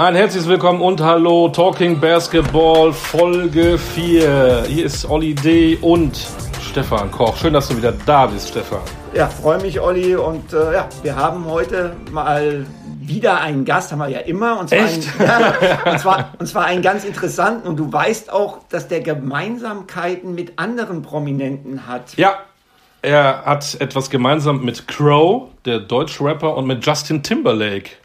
Ein herzliches Willkommen und Hallo, Talking Basketball Folge 4. Hier ist Olli D. und Stefan Koch. Schön, dass du wieder da bist, Stefan. Ja, freue mich, Olli. Und äh, ja, wir haben heute mal wieder einen Gast, haben wir ja immer. Und zwar, Echt? Einen, ja, und, zwar, und zwar einen ganz interessanten. Und du weißt auch, dass der Gemeinsamkeiten mit anderen Prominenten hat. Ja, er hat etwas gemeinsam mit Crow, der Deutsch-Rapper, und mit Justin Timberlake.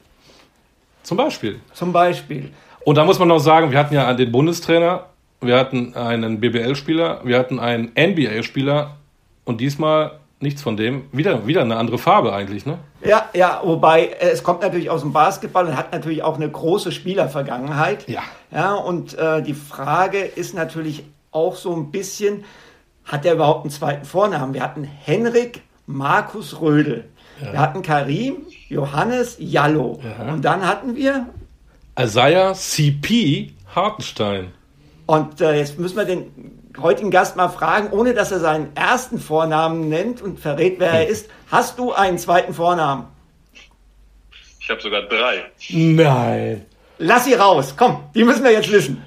Zum Beispiel. Zum Beispiel. Und da muss man noch sagen, wir hatten ja den Bundestrainer, wir hatten einen BBL-Spieler, wir hatten einen NBA-Spieler und diesmal nichts von dem. Wieder, wieder eine andere Farbe eigentlich, ne? Ja, ja, wobei äh, es kommt natürlich aus dem Basketball und hat natürlich auch eine große Spielervergangenheit. Ja. Ja, und äh, die Frage ist natürlich auch so ein bisschen, hat er überhaupt einen zweiten Vornamen? Wir hatten Henrik Markus Rödel. Ja. Wir hatten Karim, Johannes, Jallo. Ja. Und dann hatten wir Isaiah CP Hartenstein. Und äh, jetzt müssen wir den heutigen Gast mal fragen, ohne dass er seinen ersten Vornamen nennt und verrät, wer hm. er ist. Hast du einen zweiten Vornamen? Ich habe sogar drei. Nein. Lass sie raus. Komm, die müssen wir jetzt wissen.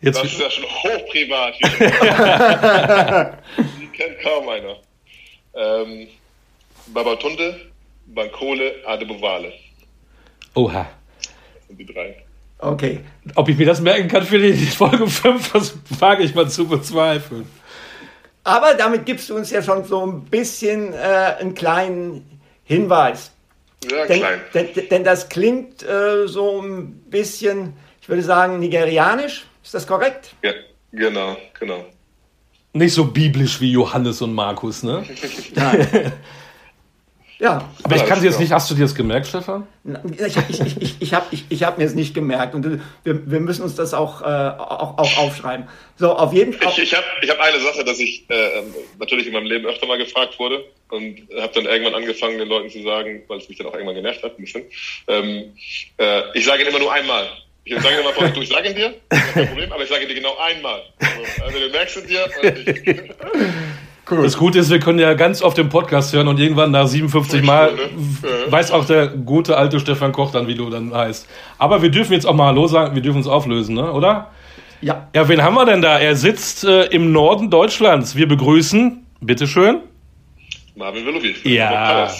Jetzt das ist ja schon hochprivat. die kennt kaum einer. Ähm, Babatunde, Bankole, Adebovale. Oha. Das sind die drei. Okay. Ob ich mir das merken kann für die Folge 5, das wage ich mal zu bezweifeln. Aber damit gibst du uns ja schon so ein bisschen äh, einen kleinen Hinweis. Ja, denn, klein. Denn, denn das klingt äh, so ein bisschen, ich würde sagen, nigerianisch. Ist das korrekt? Ja, genau, genau. Nicht so biblisch wie Johannes und Markus, ne? Nein. Ja. Aber ich kann dir jetzt nicht, hast du dir das gemerkt, Stefan? Ich, ich, ich, ich, ich habe ich, ich hab mir es nicht gemerkt und wir, wir müssen uns das auch, äh, auch, auch aufschreiben. So, auf jeden Fall. Ich, ich habe ich hab eine Sache, dass ich äh, natürlich in meinem Leben öfter mal gefragt wurde und habe dann irgendwann angefangen, den Leuten zu sagen, weil es mich dann auch irgendwann genervt hat, ein bisschen. Ähm, äh, ich sage ihn immer nur einmal. Ich sage dir mal vorher, du, ich sage ihn dir, kein Problem, aber ich sage dir genau einmal. Also, also du merkst es dir. Cool. Das Gute ist, wir können ja ganz oft den Podcast hören und irgendwann nach 57 Mal weiß auch der gute alte Stefan Koch dann, wie du dann heißt. Aber wir dürfen jetzt auch mal Hallo sagen, wir dürfen uns auflösen, ne? oder? Ja. Ja, wen haben wir denn da? Er sitzt äh, im Norden Deutschlands. Wir begrüßen, bitteschön. Marvin Willoughby. Ja.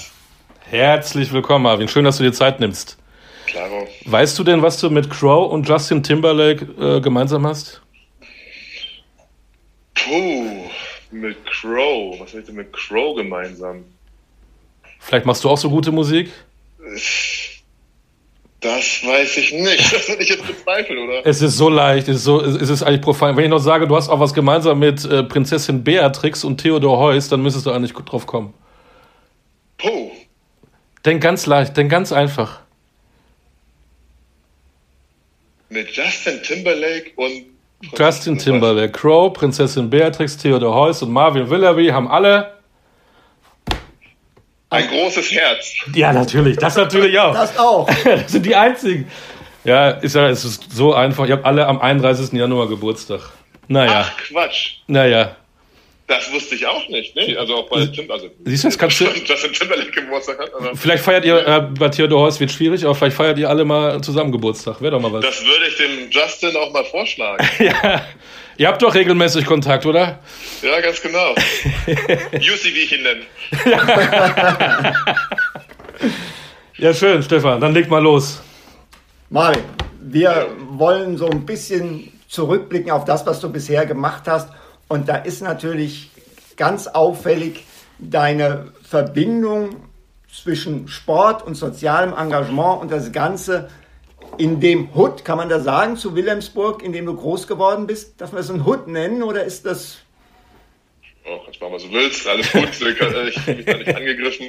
Herzlich willkommen, Marvin. Schön, dass du dir Zeit nimmst. Klaro. Weißt du denn, was du mit Crow und Justin Timberlake äh, gemeinsam hast? Puh. Mit Crow. Was ich denn mit Crow gemeinsam? Vielleicht machst du auch so gute Musik? Das weiß ich nicht. Das würde ich jetzt bezweifeln, oder? Es ist so leicht, es ist, so, es ist eigentlich profan. Wenn ich noch sage, du hast auch was gemeinsam mit äh, Prinzessin Beatrix und Theodor Heuss, dann müsstest du eigentlich drauf kommen. Puh. Denk ganz leicht, denk ganz einfach. Mit Justin Timberlake und Justin Timberlake, Crow, Prinzessin Beatrix, Theodor Heuss und Marvin Willoughby haben alle ein großes Herz. Ja, natürlich. Das natürlich auch. Das auch. Das sind die einzigen. Ja, ist ja, es ist so einfach. Ich habe alle am 31. Januar Geburtstag. Naja. Ach, Quatsch. Naja. Das wusste ich auch nicht. Nee, also auch bei Tim, also Siehst du, das kannst du. Justin Timberlake Geburtstag hat. Aber vielleicht feiert ihr, äh, bei Theodor Heuss wird schwierig, aber vielleicht feiert ihr alle mal zusammen Geburtstag. Wäre doch mal was. Das würde ich dem Justin auch mal vorschlagen. ja. Ihr habt doch regelmäßig Kontakt, oder? Ja, ganz genau. Jussi, wie ich ihn nenne. ja, schön, Stefan. Dann leg mal los. Marvin, wir wollen so ein bisschen zurückblicken auf das, was du bisher gemacht hast und da ist natürlich ganz auffällig deine Verbindung zwischen Sport und sozialem Engagement und das Ganze in dem Hut, kann man da sagen, zu Wilhelmsburg, in dem du groß geworden bist? Darf man das ein Hut nennen oder ist das. Oh, kannst machen, was du willst, alles gut, ich fühle mich da nicht angegriffen.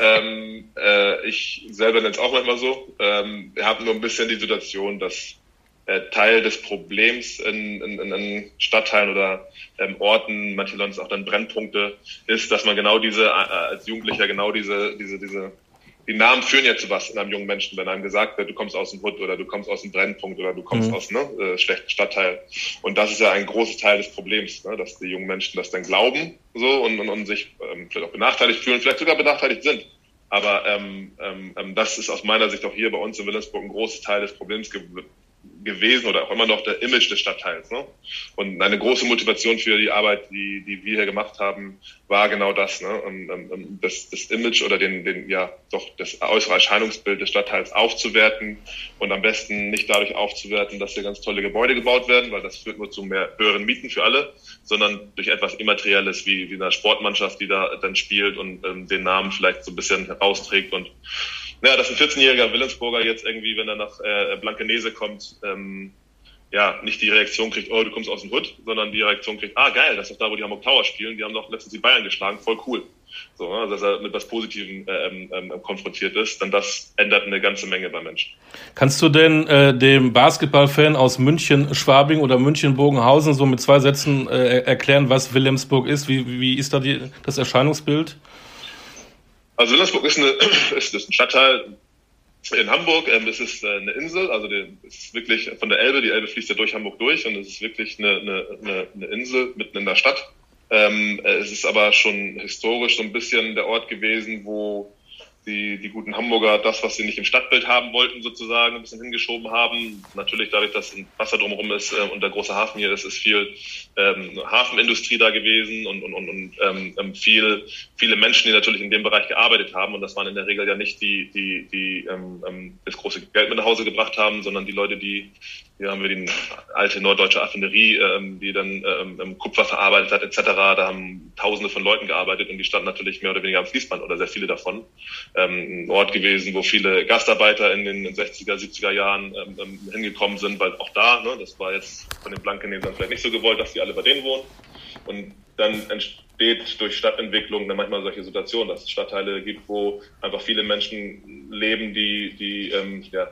Ähm, äh, ich selber nenne es auch manchmal so. Ähm, wir haben nur ein bisschen die Situation, dass äh, Teil des Problems in, in, in Stadtteilen oder ähm, Orten, manche Leute auch dann Brennpunkte, ist, dass man genau diese, äh, als Jugendlicher genau diese, diese, diese, die Namen führen ja zu was in einem jungen Menschen, wenn einem gesagt wird, du kommst aus dem Hut oder du kommst aus dem Brennpunkt oder du kommst mhm. aus ne, äh, schlechten Stadtteil. Und das ist ja ein großes Teil des Problems, ne, dass die jungen Menschen das dann glauben so und, und, und sich ähm, vielleicht auch benachteiligt fühlen, vielleicht sogar benachteiligt sind Aber ähm, ähm, ähm das ist aus meiner Sicht auch hier bei uns in Wilhelmsburg ein großes Teil des Problems ge gewesen oder auch immer noch der Image des Stadtteils. Ne? Und eine große Motivation für die Arbeit, die, die wir hier gemacht haben, war genau das, ne? Das, das Image oder den, den, ja, doch das äußere Erscheinungsbild des Stadtteils aufzuwerten und am besten nicht dadurch aufzuwerten, dass hier ganz tolle Gebäude gebaut werden, weil das führt nur zu mehr höheren Mieten für alle, sondern durch etwas Immaterielles wie, wie eine Sportmannschaft, die da dann spielt und ähm, den Namen vielleicht so ein bisschen herausträgt und ja, dass ein 14-jähriger Willensburger jetzt irgendwie, wenn er nach äh, Blankenese kommt, ähm, ja, nicht die Reaktion kriegt, oh, du kommst aus dem Hood, sondern die Reaktion kriegt, ah, geil, das ist doch da, wo die Hamburg Tower spielen, die haben doch letztens die Bayern geschlagen, voll cool. So, also, dass er mit was Positivem äh, ähm, ähm, konfrontiert ist, dann das ändert eine ganze Menge bei Menschen. Kannst du denn äh, dem Basketballfan aus München, Schwabing oder München Bogenhausen so mit zwei Sätzen äh, erklären, was Wilhelmsburg ist? Wie, wie ist da die, das Erscheinungsbild? Also Wilhelmsburg ist, eine, ist, ist ein Stadtteil in Hamburg. Ähm, es ist äh, eine Insel, also der, es ist wirklich von der Elbe, die Elbe fließt ja durch Hamburg durch und es ist wirklich eine, eine, eine Insel mitten in der Stadt. Ähm, äh, es ist aber schon historisch so ein bisschen der Ort gewesen, wo die, die guten Hamburger das, was sie nicht im Stadtbild haben wollten, sozusagen ein bisschen hingeschoben haben. Natürlich dadurch, dass ein Wasser drumherum ist äh, und der große Hafen hier ist, ist viel ähm, Hafenindustrie da gewesen und, und, und, und ähm, ähm, viel, viele Menschen, die natürlich in dem Bereich gearbeitet haben. Und das waren in der Regel ja nicht die, die, die ähm, ähm das große Geld mit nach Hause gebracht haben, sondern die Leute, die hier haben wir die alte norddeutsche Affinerie, ähm, die dann ähm, Kupfer verarbeitet hat, etc. Da haben Tausende von Leuten gearbeitet und die standen natürlich mehr oder weniger am Fließband oder sehr viele davon. Ähm, ein Ort gewesen, wo viele Gastarbeiter in den 60er, 70er Jahren ähm, ähm, hingekommen sind, weil auch da, ne, das war jetzt von den Blankennesern vielleicht nicht so gewollt, dass die alle bei denen wohnen. Und dann entsteht durch Stadtentwicklung dann manchmal solche Situationen, dass es Stadtteile gibt, wo einfach viele Menschen leben, die, die ähm, ja,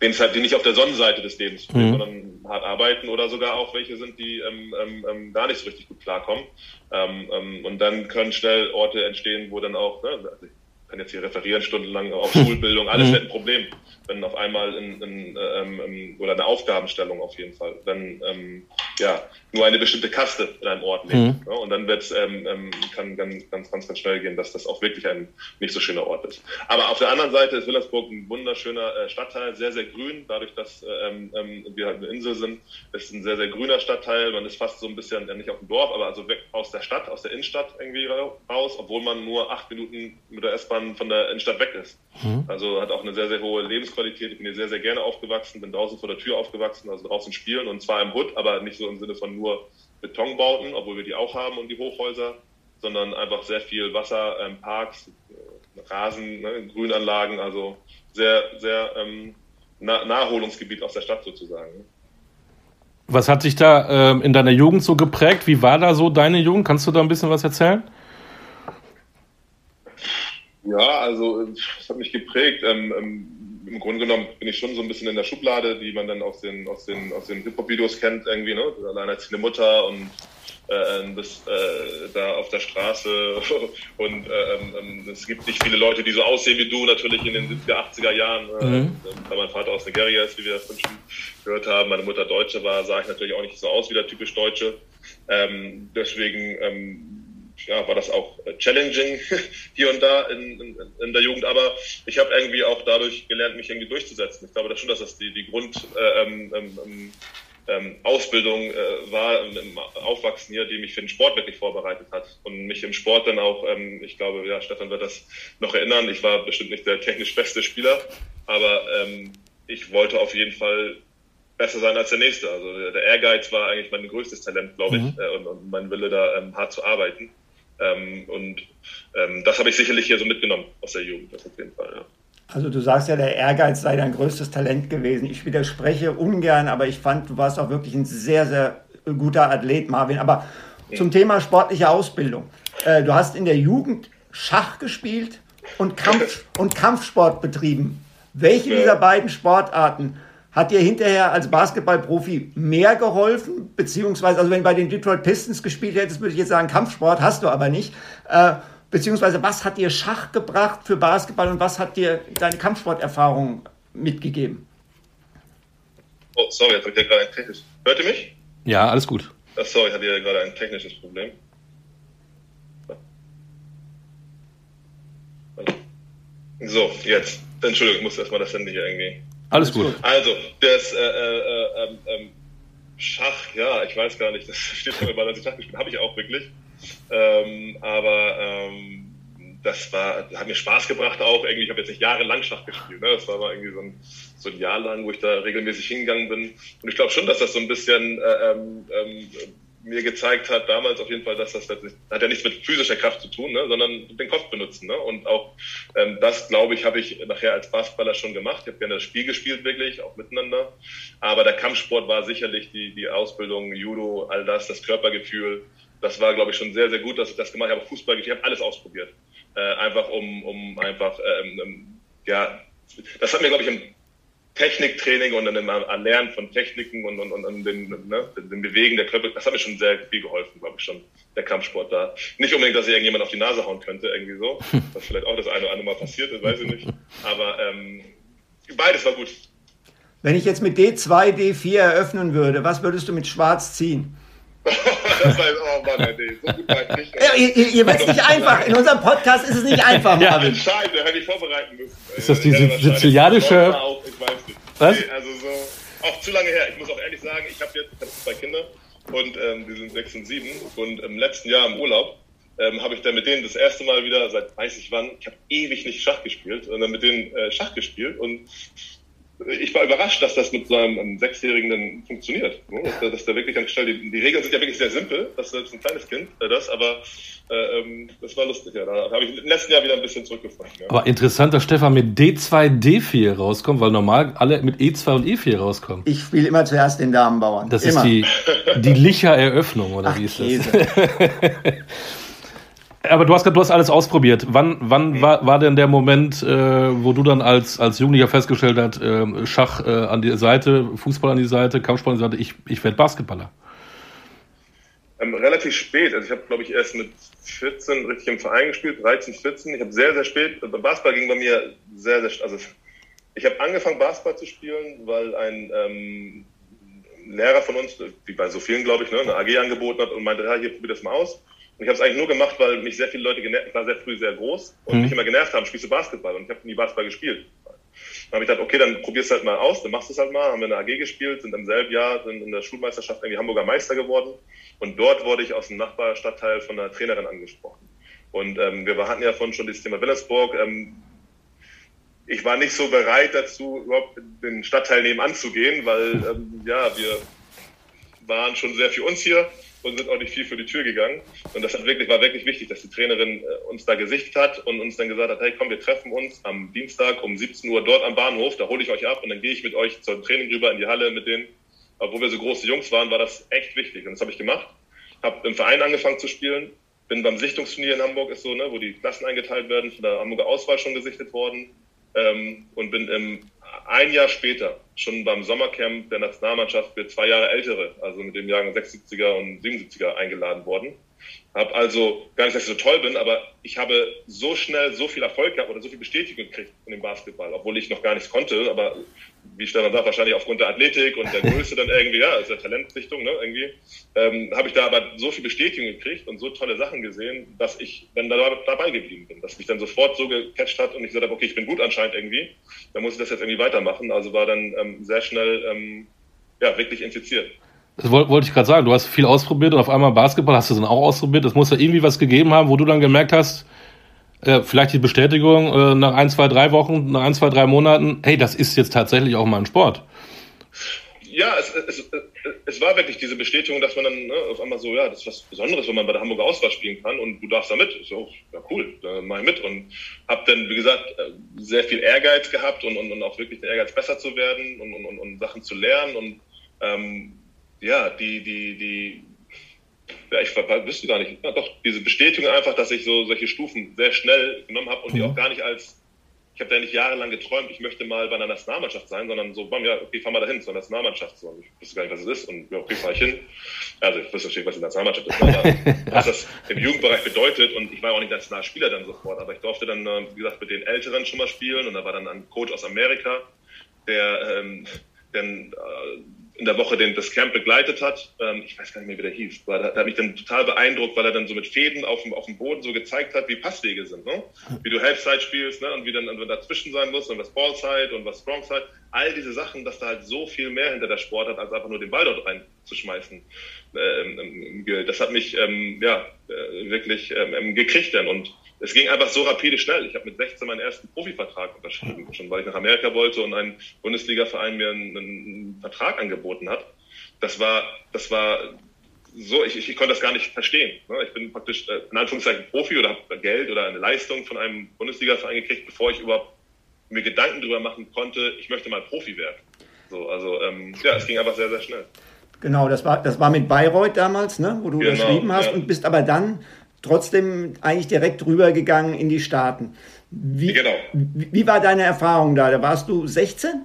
denen es halt, die nicht auf der Sonnenseite des Lebens stehen, mhm. sondern hart arbeiten oder sogar auch welche sind, die ähm, ähm, ähm, gar nicht so richtig gut klarkommen. Ähm, ähm, und dann können schnell Orte entstehen, wo dann auch, ne, also kann jetzt hier referieren stundenlang auf Schulbildung, alles mhm. wird ein Problem, wenn auf einmal in, in, ähm, ähm, oder eine Aufgabenstellung auf jeden Fall, wenn ähm, ja nur eine bestimmte Kaste in einem Ort lebt. Mhm. Ja, und dann wird ähm, ähm, kann ganz, ganz, ganz, ganz schnell gehen, dass das auch wirklich ein nicht so schöner Ort ist. Aber auf der anderen Seite ist Wilhelmsburg ein wunderschöner äh, Stadtteil, sehr, sehr grün, dadurch, dass ähm, ähm, wir halt eine Insel sind, ist ein sehr, sehr grüner Stadtteil. Man ist fast so ein bisschen, ja, nicht auf dem Dorf, aber also weg aus der Stadt, aus der Innenstadt irgendwie raus, obwohl man nur acht Minuten mit der S-Bahn S-Bahn von der Innenstadt weg ist. Mhm. Also hat auch eine sehr, sehr hohe Lebensqualität. Ich bin hier sehr, sehr gerne aufgewachsen, bin draußen vor der Tür aufgewachsen, also draußen spielen und zwar im Hood, aber nicht so im Sinne von nur Betonbauten, obwohl wir die auch haben und die Hochhäuser, sondern einfach sehr viel Wasser, ähm, Parks, äh, Rasen, ne, Grünanlagen, also sehr, sehr ähm, nah Naherholungsgebiet aus der Stadt sozusagen. Was hat sich da ähm, in deiner Jugend so geprägt? Wie war da so deine Jugend? Kannst du da ein bisschen was erzählen? Ja, also das hat mich geprägt. Ähm, ähm, Im Grunde genommen bin ich schon so ein bisschen in der Schublade, die man dann aus den, aus den, aus den Hip-Hop-Videos kennt, irgendwie, ne? Alleinerziehende Mutter und äh, bist äh, da auf der Straße und äh, ähm, es gibt nicht viele Leute, die so aussehen wie du, natürlich in den 70er, 80er Jahren. Äh, mhm. Weil mein Vater aus Nigeria ist, wie wir das schon gehört haben, meine Mutter Deutsche war, sah ich natürlich auch nicht so aus wie der typisch Deutsche. Ähm, deswegen ähm, ja, war das auch äh, challenging hier und da in, in, in der Jugend, aber ich habe irgendwie auch dadurch gelernt, mich irgendwie durchzusetzen. Ich glaube das schon, dass das die, die Grund äh, ähm, ähm, ähm, Ausbildung äh, war im Aufwachsen hier, die mich für den Sport wirklich vorbereitet hat und mich im Sport dann auch, ähm, ich glaube, ja, Stefan wird das noch erinnern, ich war bestimmt nicht der technisch beste Spieler, aber ähm, ich wollte auf jeden Fall besser sein als der Nächste. Also der Ehrgeiz war eigentlich mein größtes Talent, glaube ich, mhm. äh, und, und mein Wille da ähm, hart zu arbeiten. Ähm, und ähm, das habe ich sicherlich hier so mitgenommen aus der Jugend, das auf jeden Fall, ja. Also du sagst ja, der Ehrgeiz sei dein größtes Talent gewesen. Ich widerspreche ungern, aber ich fand, du warst auch wirklich ein sehr, sehr guter Athlet, Marvin. Aber zum Thema sportliche Ausbildung. Äh, du hast in der Jugend Schach gespielt und, Kampf und Kampfsport betrieben. Welche ja. dieser beiden Sportarten hat dir hinterher als Basketballprofi mehr geholfen? Beziehungsweise, also wenn du bei den Detroit Pistons gespielt hättest, würde ich jetzt sagen, Kampfsport hast du aber nicht. Äh, beziehungsweise, was hat dir Schach gebracht für Basketball und was hat dir deine Kampfsporterfahrung mitgegeben? Oh, sorry, jetzt habe ich ja gerade ein technisches. Hört ihr mich? Ja, alles gut. Ach, sorry, ich hatte ja gerade ein technisches Problem. So, jetzt. Entschuldigung, ich muss erstmal das Handy hier irgendwie. Alles gut. Also, das äh, äh, ähm, ähm, Schach, ja, ich weiß gar nicht, das steht schon immer, dass ich Schach gespielt habe, ich auch wirklich. Ähm, aber ähm, das war, hat mir Spaß gebracht auch. Irgendwie, ich habe jetzt nicht jahrelang Schach gespielt. Ne? Das war mal irgendwie so ein, so ein Jahr lang, wo ich da regelmäßig hingegangen bin. Und ich glaube schon, dass das so ein bisschen äh, ähm, ähm, mir gezeigt hat, damals auf jeden Fall, dass das, das hat ja nichts mit physischer Kraft zu tun, ne, sondern den Kopf benutzen. Ne? Und auch ähm, das, glaube ich, habe ich nachher als Basketballer schon gemacht. Ich habe gerne das Spiel gespielt, wirklich, auch miteinander. Aber der Kampfsport war sicherlich die, die Ausbildung, Judo, all das, das Körpergefühl. Das war, glaube ich, schon sehr, sehr gut, dass ich das gemacht habe. Fußball, ich habe alles ausprobiert. Äh, einfach um, um einfach, ähm, ähm, ja, das hat mir, glaube ich, im Techniktraining und an dem Erlernen von Techniken und, und, und, und den, ne, den Bewegen der Körper, das hat mir schon sehr viel geholfen, glaube ich schon, der Kampfsport da. Nicht unbedingt, dass ich irgendjemand auf die Nase hauen könnte, irgendwie so, was vielleicht auch das eine oder andere Mal passiert ist, weiß ich nicht. Aber ähm, beides war gut. Wenn ich jetzt mit D2, D4 eröffnen würde, was würdest du mit Schwarz ziehen? das heißt, oh Mann, nee, so gut war ich nicht. Ja, ihr ihr es nicht einfach. In unserem Podcast ist es nicht einfach, ja. Marvin. Scheiße, hätte ich vorbereiten müssen. Ist das die sizilianische... Was? Nee, also so, auch zu lange her. Ich muss auch ehrlich sagen, ich habe jetzt ich hab zwei Kinder und ähm, die sind sechs und sieben und im letzten Jahr im Urlaub ähm, habe ich dann mit denen das erste Mal wieder seit weiß ich wann, ich habe ewig nicht Schach gespielt, sondern mit denen äh, Schach gespielt und ich war überrascht, dass das mit so einem, einem Sechsjährigen dann funktioniert. Ne? Dass, dass der wirklich ganz schnell, die, die, Regeln sind ja wirklich sehr simpel, das ist ein kleines Kind, äh, das, aber äh, ähm, das war lustig, ja. Da habe ich im letzten Jahr wieder ein bisschen zurückgefunden. Ja. Aber interessant, dass Stefan mit D2, D4 rauskommt, weil normal alle mit E2 und E4 rauskommen. Ich spiele immer zuerst den Damenbauern. Das immer. ist die, die Licher-Eröffnung, oder Ach, wie ist das? Aber du hast, du hast alles ausprobiert. Wann, wann war, war denn der Moment, äh, wo du dann als, als Jugendlicher festgestellt hast, äh, Schach äh, an die Seite, Fußball an die Seite, Kampfsport an die Seite, ich, ich werde Basketballer? Ähm, relativ spät. Also ich habe, glaube ich, erst mit 14 richtig im Verein gespielt, 13, 14. Ich habe sehr, sehr spät, äh, Basketball ging bei mir sehr, sehr, also ich habe angefangen Basketball zu spielen, weil ein ähm, Lehrer von uns, wie bei so vielen, glaube ich, ne, eine AG angeboten hat und meinte, ja, hier probier das mal aus. Und ich habe es eigentlich nur gemacht, weil mich sehr viele Leute genervt, ich war sehr früh sehr groß und mhm. mich immer genervt haben, spielst du Basketball und ich habe nie Basketball gespielt. Dann habe ich gedacht, okay, dann probierst du halt mal aus, dann machst du es halt mal, haben wir eine AG gespielt, sind im selben Jahr sind in der Schulmeisterschaft irgendwie Hamburger Meister geworden und dort wurde ich aus dem Nachbarstadtteil von einer Trainerin angesprochen. Und ähm, wir hatten ja vorhin schon das Thema Wilhelmsburg. Ähm, ich war nicht so bereit dazu, überhaupt den Stadtteil nebenan zu gehen, weil ähm, ja, wir waren schon sehr für uns hier und sind auch nicht viel für die Tür gegangen. Und das hat wirklich, war wirklich wichtig, dass die Trainerin äh, uns da gesichtet hat und uns dann gesagt hat, hey komm, wir treffen uns am Dienstag um 17 Uhr dort am Bahnhof, da hole ich euch ab und dann gehe ich mit euch zum Training rüber in die Halle mit denen. Obwohl wir so große Jungs waren, war das echt wichtig. Und das habe ich gemacht. Habe im Verein angefangen zu spielen. Bin beim Sichtungsturnier in Hamburg, ist so, ne, wo die Klassen eingeteilt werden, von der Hamburger Auswahl schon gesichtet worden. Ähm, und bin im ein Jahr später, schon beim Sommercamp der Nationalmannschaft für zwei Jahre Ältere, also mit dem Jahren 76er und 77er eingeladen worden. Habe also, gar nicht, dass ich so toll bin, aber ich habe so schnell so viel Erfolg gehabt oder so viel Bestätigung gekriegt von dem Basketball, obwohl ich noch gar nichts konnte, aber wie Stefan sagt, wahrscheinlich aufgrund der Athletik und der Größe dann irgendwie, ja, also der Talentsichtung, ne, irgendwie, ähm, habe ich da aber so viel Bestätigung gekriegt und so tolle Sachen gesehen, dass ich dann da, dabei geblieben bin, dass mich dann sofort so gecatcht hat und ich gesagt habe, okay, ich bin gut anscheinend irgendwie, dann muss ich das jetzt irgendwie weitermachen. Also war dann ähm, sehr schnell, ähm, ja, wirklich infiziert. Das wollte wollt ich gerade sagen. Du hast viel ausprobiert und auf einmal Basketball hast du dann auch ausprobiert. Das muss ja irgendwie was gegeben haben, wo du dann gemerkt hast, äh, vielleicht die Bestätigung äh, nach ein, zwei, drei Wochen, nach ein, zwei, drei Monaten, hey, das ist jetzt tatsächlich auch mal ein Sport. Ja, es, es, es war wirklich diese Bestätigung, dass man dann ne, auf einmal so, ja, das ist was Besonderes, wenn man bei der Hamburger Auswahl spielen kann und du darfst da mit. So, ja, cool, dann mach ich mit. Und habe dann, wie gesagt, äh, sehr viel Ehrgeiz gehabt und, und, und auch wirklich den Ehrgeiz, besser zu werden und, und, und, und Sachen zu lernen und ähm, ja, die, die, die, ja, ich wüsste gar nicht, ja, doch, diese Bestätigung einfach, dass ich so solche Stufen sehr schnell genommen habe und die mhm. auch gar nicht als, ich habe da nicht jahrelang geträumt, ich möchte mal bei einer Nationalmannschaft sein, sondern so, bam, ja, okay, fahr mal dahin zur Nationalmannschaft. So, ich wusste gar nicht, was es ist und ja, okay, fahr ich hin. Also ich wusste natürlich, was die Nationalmannschaft ist, aber was das im Jugendbereich bedeutet und ich war auch nicht Nationalspieler dann sofort, aber ich durfte dann, äh, wie gesagt, mit den Älteren schon mal spielen und da war dann ein Coach aus Amerika, der ähm, dann äh, in der Woche den, das Camp begleitet hat. Ähm, ich weiß gar nicht mehr, wie der hieß. Aber der, der hat mich dann total beeindruckt, weil er dann so mit Fäden auf dem, auf dem Boden so gezeigt hat, wie Passwege sind. Ne? Wie du Halbside spielst ne? und wie dann und dazwischen sein musst und was Ballside und was Strongside. All diese Sachen, dass da halt so viel mehr hinter der Sport hat, als einfach nur den Ball dort reinzuschmeißen. Ähm, das hat mich ähm, ja, äh, wirklich ähm, gekriegt dann. Und es ging einfach so rapide schnell. Ich habe mit 16 meinen ersten Profivertrag unterschrieben, schon weil ich nach Amerika wollte und ein Bundesliga-Verein mir einen, einen, Vertrag angeboten hat. Das war, das war so, ich, ich, ich konnte das gar nicht verstehen. Ne? Ich bin praktisch äh, in Anführungszeichen Profi oder habe Geld oder eine Leistung von einem Bundesliga-Verein gekriegt, bevor ich überhaupt mir Gedanken darüber machen konnte, ich möchte mal Profi werden. So, also ähm, ja, es ging einfach sehr, sehr schnell. Genau, das war, das war mit Bayreuth damals, ne, wo du genau, unterschrieben hast ja. und bist aber dann trotzdem eigentlich direkt rübergegangen in die Staaten. Wie, genau. wie, war deine Erfahrung da? Da warst du 16?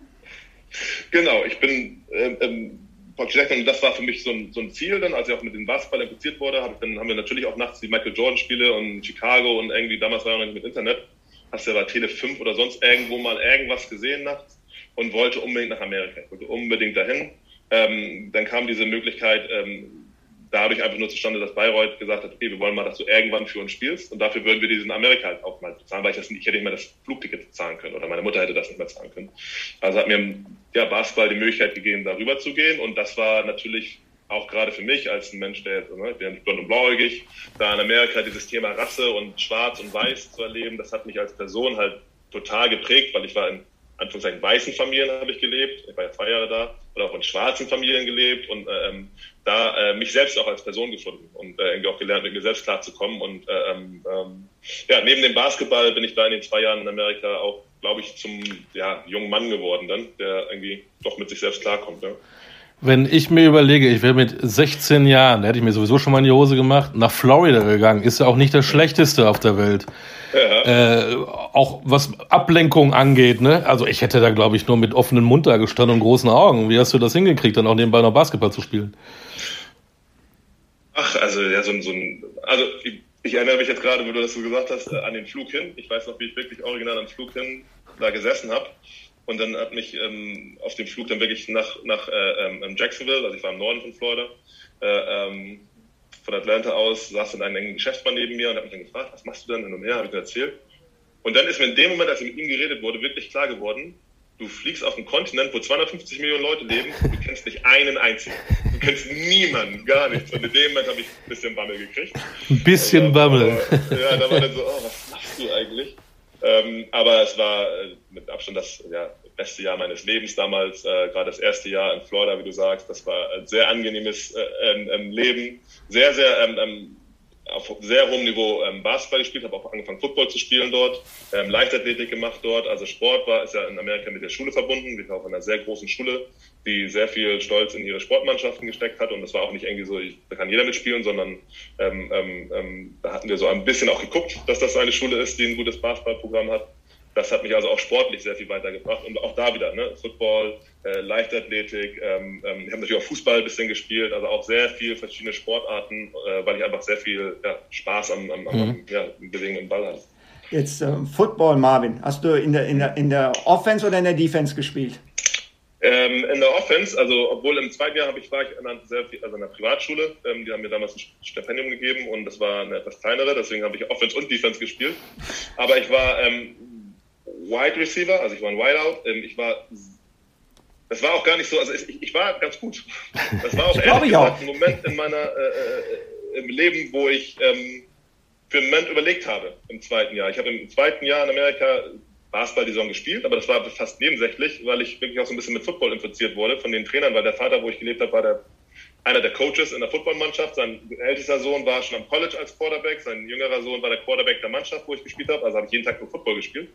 Genau, ich bin ähm, ähm und das war für mich so ein, so ein, Ziel dann, als ich auch mit dem Basketball impliziert wurde, hab, dann haben wir natürlich auch nachts die Michael Jordan Spiele und Chicago und irgendwie, damals war ja noch nicht mit Internet, hast du ja bei Tele 5 oder sonst irgendwo mal irgendwas gesehen nachts und wollte unbedingt nach Amerika, wollte unbedingt dahin. Ähm, dann kam diese Möglichkeit, ähm, dadurch einfach nur zustande, dass Bayreuth gesagt hat, okay, wir wollen mal, dass du irgendwann für uns spielst und dafür würden wir diesen Amerika halt auch mal bezahlen, weil ich das nicht, ich hätte nicht mehr das Flugticket zahlen können oder meine Mutter hätte das nicht mehr zahlen können. Also hat mir ja Basketball die Möglichkeit gegeben, darüber zu gehen und das war natürlich auch gerade für mich als ein Mensch, der, ne, der blond und blauäugig, da in Amerika dieses Thema Rasse und Schwarz und Weiß zu erleben, das hat mich als Person halt total geprägt, weil ich war in Anführungszeichen weißen Familien habe ich gelebt, ich war ja zwei Jahre da, oder auch in schwarzen Familien gelebt und ähm, da äh, mich selbst auch als Person gefunden und äh, irgendwie auch gelernt, mit mir selbst klarzukommen. Und äh, ähm, ähm, ja, neben dem Basketball bin ich da in den zwei Jahren in Amerika auch, glaube ich, zum ja, jungen Mann geworden dann, der irgendwie doch mit sich selbst klarkommt. Ja. Wenn ich mir überlege, ich wäre mit 16 Jahren, da hätte ich mir sowieso schon mal in die Hose gemacht, nach Florida gegangen, ist ja auch nicht das Schlechteste auf der Welt. Ja. Äh, auch was Ablenkung angeht, ne? Also ich hätte da, glaube ich, nur mit offenem Mund da gestanden und großen Augen. Wie hast du das hingekriegt, dann auch nebenbei noch Basketball zu spielen? Ach, also ja, so, so ein, also ich, ich, erinnere mich jetzt gerade, wo du das so gesagt hast, äh, an den Flug hin. Ich weiß noch, wie ich wirklich original am Flug hin da gesessen habe. Und dann hat mich ähm, auf dem Flug dann wirklich nach, nach äh, ähm, Jacksonville, also ich war im Norden von Florida, äh, ähm, von Atlanta aus, saß dann ein engen Geschäftsmann neben mir und hat mich dann gefragt, was machst du denn hin und her, habe ich dann erzählt. Und dann ist mir in dem Moment, als ich mit ihm geredet wurde, wirklich klar geworden, du fliegst auf einen Kontinent, wo 250 Millionen Leute leben, du kennst nicht einen einzigen. Du kennst niemanden, gar nichts. Und in dem Moment habe ich ein bisschen Bammel gekriegt. Ein bisschen also, Bammel. Ja, da war dann so, oh, was machst du eigentlich? Ähm, aber es war äh, mit Abstand das ja, beste Jahr meines Lebens damals, äh, gerade das erste Jahr in Florida, wie du sagst. Das war ein sehr angenehmes äh, ähm, ähm Leben, sehr, sehr ähm, ähm, auf sehr hohem Niveau ähm, Basketball gespielt, habe auch angefangen Football zu spielen dort, ähm, Leichtathletik gemacht dort, also Sport war, ist ja in Amerika mit der Schule verbunden, waren auch in einer sehr großen Schule, die sehr viel Stolz in ihre Sportmannschaften gesteckt hat. Und das war auch nicht irgendwie so, ich, da kann jeder mitspielen, sondern ähm, ähm, ähm, da hatten wir so ein bisschen auch geguckt, dass das eine Schule ist, die ein gutes Basketballprogramm hat das hat mich also auch sportlich sehr viel weitergebracht. Und auch da wieder, ne? Football, äh, Leichtathletik, ähm, ähm, ich habe natürlich auch Fußball ein bisschen gespielt, also auch sehr viele verschiedene Sportarten, äh, weil ich einfach sehr viel ja, Spaß am, am, am mhm. ja, Bewegen im Ball hatte. Jetzt äh, Football, Marvin. Hast du in der, in, der, in der Offense oder in der Defense gespielt? Ähm, in der Offense, also obwohl im zweiten Jahr habe ich war ich in einer, sehr, also in einer Privatschule, ähm, die haben mir damals ein Stipendium gegeben und das war eine etwas kleinere, deswegen habe ich Offense und Defense gespielt. Aber ich war ähm, Wide Receiver, also ich war ein Wideout. Ähm, ich war, das war auch gar nicht so, also ich, ich war ganz gut. Das war auch ehrlich gesagt ein Moment in meiner äh, äh, im Leben, wo ich ähm, für einen Moment überlegt habe im zweiten Jahr. Ich habe im zweiten Jahr in Amerika Basketball die Saison gespielt, aber das war fast nebensächlich, weil ich wirklich auch so ein bisschen mit Football infiziert wurde von den Trainern, weil der Vater, wo ich gelebt habe, war der einer der Coaches in der Footballmannschaft. Sein ältester Sohn war schon am College als Quarterback, sein jüngerer Sohn war der Quarterback der Mannschaft, wo ich gespielt habe. Also habe ich jeden Tag nur Football gespielt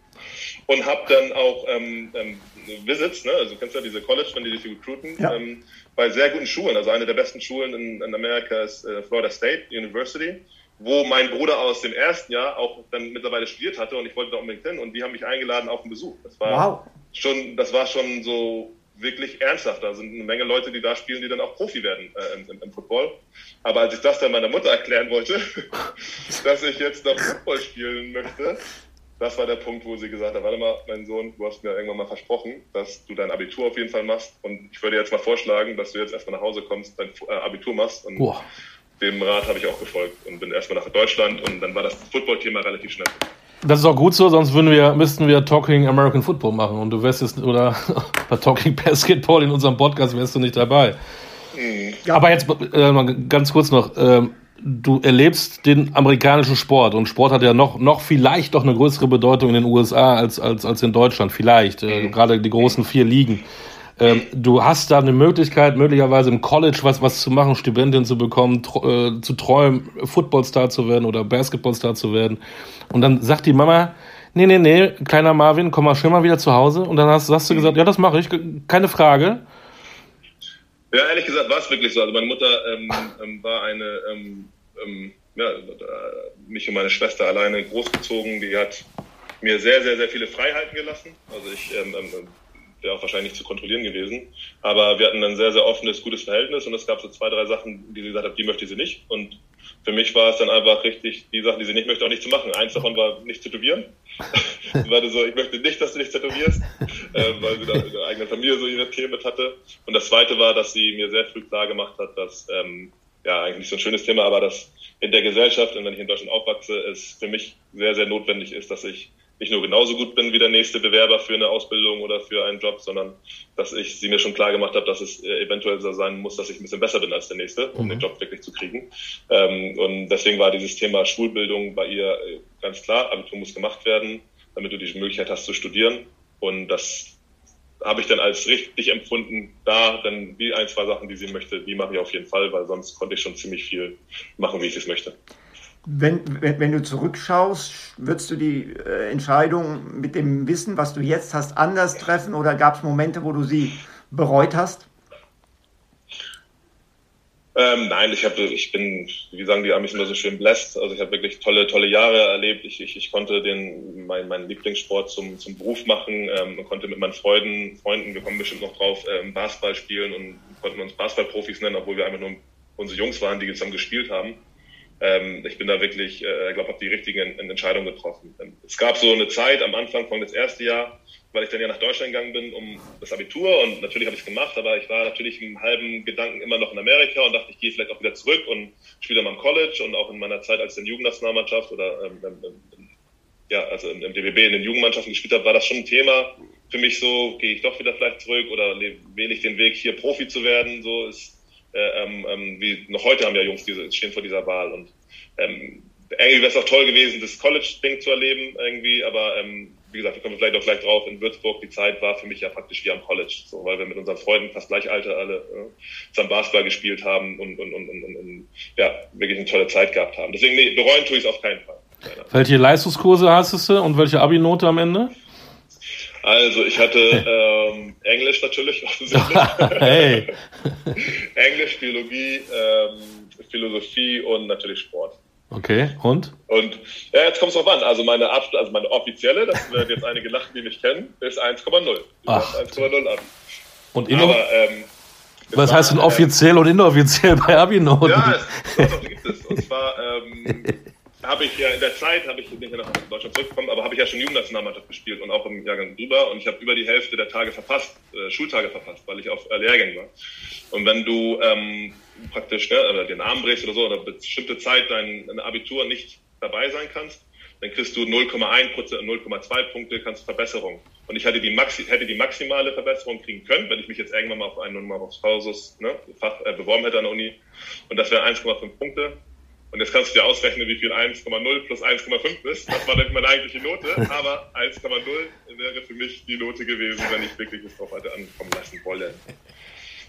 und habe dann auch ähm, ähm, Visits, ne? also du kennst ja diese College, wenn die dich recruiten, ja. ähm, bei sehr guten Schulen. Also eine der besten Schulen in, in Amerika ist äh, Florida State University wo mein Bruder aus dem ersten Jahr auch dann mittlerweile studiert hatte und ich wollte da unbedingt hin und die haben mich eingeladen auf einen Besuch. Das war wow. schon, das war schon so wirklich ernsthaft. Da sind eine Menge Leute, die da spielen, die dann auch Profi werden äh, im, im, Football. Aber als ich das dann meiner Mutter erklären wollte, dass ich jetzt noch Football spielen möchte, das war der Punkt, wo sie gesagt hat, warte mal, mein Sohn, du hast mir irgendwann mal versprochen, dass du dein Abitur auf jeden Fall machst. Und ich würde jetzt mal vorschlagen, dass du jetzt erstmal nach Hause kommst, dein äh, Abitur machst. Und Boah. dem Rat habe ich auch gefolgt und bin erstmal nach Deutschland. Und dann war das Football-Thema relativ schnell. Das ist auch gut so, sonst würden wir, müssten wir Talking American Football machen und du wärst jetzt, oder bei Talking Basketball in unserem Podcast wärst du nicht dabei. Mhm. Aber jetzt äh, ganz kurz noch. Äh, du erlebst den amerikanischen Sport und Sport hat ja noch, noch vielleicht doch eine größere Bedeutung in den USA als, als, als in Deutschland, vielleicht, äh, mhm. gerade die großen vier Ligen. Ähm, du hast da eine Möglichkeit, möglicherweise im College was, was zu machen, Stipendien zu bekommen, äh, zu träumen, Footballstar zu werden oder Basketballstar zu werden. Und dann sagt die Mama, nee, nee, nee, kleiner Marvin, komm mal schön mal wieder zu Hause. Und dann hast, hast du gesagt, ja, das mache ich, keine Frage. Ja, ehrlich gesagt war es wirklich so. Also meine Mutter ähm, ähm, war eine, ähm, ähm ja, mich und meine Schwester alleine großgezogen. Die hat mir sehr, sehr, sehr viele Freiheiten gelassen. Also ich ähm, ähm, wäre auch wahrscheinlich zu kontrollieren gewesen. Aber wir hatten ein sehr, sehr offenes, gutes Verhältnis und es gab so zwei, drei Sachen, die sie gesagt hat, die möchte sie nicht. Und für mich war es dann einfach richtig, die Sachen, die sie nicht möchte, auch nicht zu machen. Eins davon war nicht zu tätowieren. weil so, ich möchte nicht, dass du dich tätowierst, äh, weil sie da in der eigenen Familie so ihre Themen mit hatte. Und das zweite war, dass sie mir sehr früh klar gemacht hat, dass, ähm, ja, eigentlich nicht so ein schönes Thema, aber dass in der Gesellschaft und wenn ich in Deutschland aufwachse, es für mich sehr, sehr notwendig ist, dass ich nicht nur genauso gut bin wie der nächste Bewerber für eine Ausbildung oder für einen Job, sondern dass ich sie mir schon klar gemacht habe, dass es äh, eventuell so sein muss, dass ich ein bisschen besser bin als der nächste, um mhm. den Job wirklich zu kriegen. Ähm, und deswegen war dieses Thema Schulbildung bei ihr äh, ganz klar. Abitur muss gemacht werden, damit du die Möglichkeit hast zu studieren. Und das habe ich dann als richtig empfunden, da dann die ein, zwei Sachen, die sie möchte, die mache ich auf jeden Fall, weil sonst konnte ich schon ziemlich viel machen, wie ich es möchte. Wenn, wenn, wenn, du zurückschaust, würdest du die äh, Entscheidung mit dem Wissen, was du jetzt hast, anders treffen oder gab es Momente, wo du sie bereut hast? Ähm, nein, ich habe, ich bin, wie sagen die Amis immer so schön blessed. Also ich habe wirklich tolle, tolle Jahre erlebt. Ich, ich, ich konnte den, mein, meinen Lieblingssport zum, zum Beruf machen, ähm, konnte mit meinen Freunden, Freunden, wir kommen bestimmt noch drauf, ähm, Basketball spielen und konnten uns Basketballprofis nennen, obwohl wir einfach nur unsere Jungs waren, die zusammen gespielt haben. Ähm, ich bin da wirklich, äh, glaube, habe die richtigen Entscheidungen getroffen. Ähm, es gab so eine Zeit am Anfang von das erste Jahr, weil ich dann ja nach Deutschland gegangen bin, um das Abitur und natürlich habe ich es gemacht, aber ich war natürlich im halben Gedanken immer noch in Amerika und dachte, ich gehe vielleicht auch wieder zurück und spiele dann am College und auch in meiner Zeit als in Jugendnationalmannschaft oder ähm, ähm, ja, also im, im DBB in den Jugendmannschaften gespielt habe, war das schon ein Thema für mich so, gehe ich doch wieder vielleicht zurück oder wähle ich den Weg, hier Profi zu werden, so ist, ähm, ähm, wie noch heute haben ja Jungs diese, stehen vor dieser Wahl und ähm, irgendwie wäre es auch toll gewesen, das College-Ding zu erleben irgendwie, aber ähm, wie gesagt, wir kommen vielleicht auch gleich drauf, in Würzburg, die Zeit war für mich ja praktisch wie am College, so, weil wir mit unseren Freunden fast gleich Alter alle äh, zusammen Basketball gespielt haben und, und, und, und, und, und ja, wirklich eine tolle Zeit gehabt haben. Deswegen, nee, bereuen tue ich es auf keinen Fall. Welche Leistungskurse hast du und welche Abi-Note am Ende? Also ich hatte ähm, Englisch natürlich hey. Englisch, Biologie, ähm, Philosophie und natürlich Sport. Okay, und? Und ja, jetzt kommt es drauf an. Also meine Abschluss, also meine offizielle, das werden jetzt einige lachen, die mich kennen, ist 1,0. 1,0 Abi. Und inno Aber, ähm, was heißt denn offiziell äh, und inoffiziell bei Abi-Noten? Ja, es, doch, gibt es. Und zwar ähm, habe ich ja in der Zeit, habe ich bin ja nach Deutschland zurückgekommen, aber habe ich ja schon Jugendnationalmannschaft gespielt und auch im Jahrgang drüber und ich habe über die Hälfte der Tage verpasst, äh, Schultage verpasst, weil ich auf Lehrgängen war. Und wenn du ähm, praktisch ne, den Arm brichst oder so oder bestimmte Zeit dein, dein Abitur nicht dabei sein kannst, dann kriegst du 0,1 Prozent, 0,2 Punkte, kannst Verbesserung. Und ich hätte die, Maxi, hätte die maximale Verbesserung kriegen können, wenn ich mich jetzt irgendwann mal auf einen Nummer ne, Fach äh, beworben hätte an der Uni. Und das wären 1,5 Punkte. Und jetzt kannst du dir ausrechnen, wie viel 1,0 plus 1,5 ist. Das war dann meine eigentliche Note. Aber 1,0 wäre für mich die Note gewesen, wenn ich wirklich es drauf hatte ankommen lassen wollen.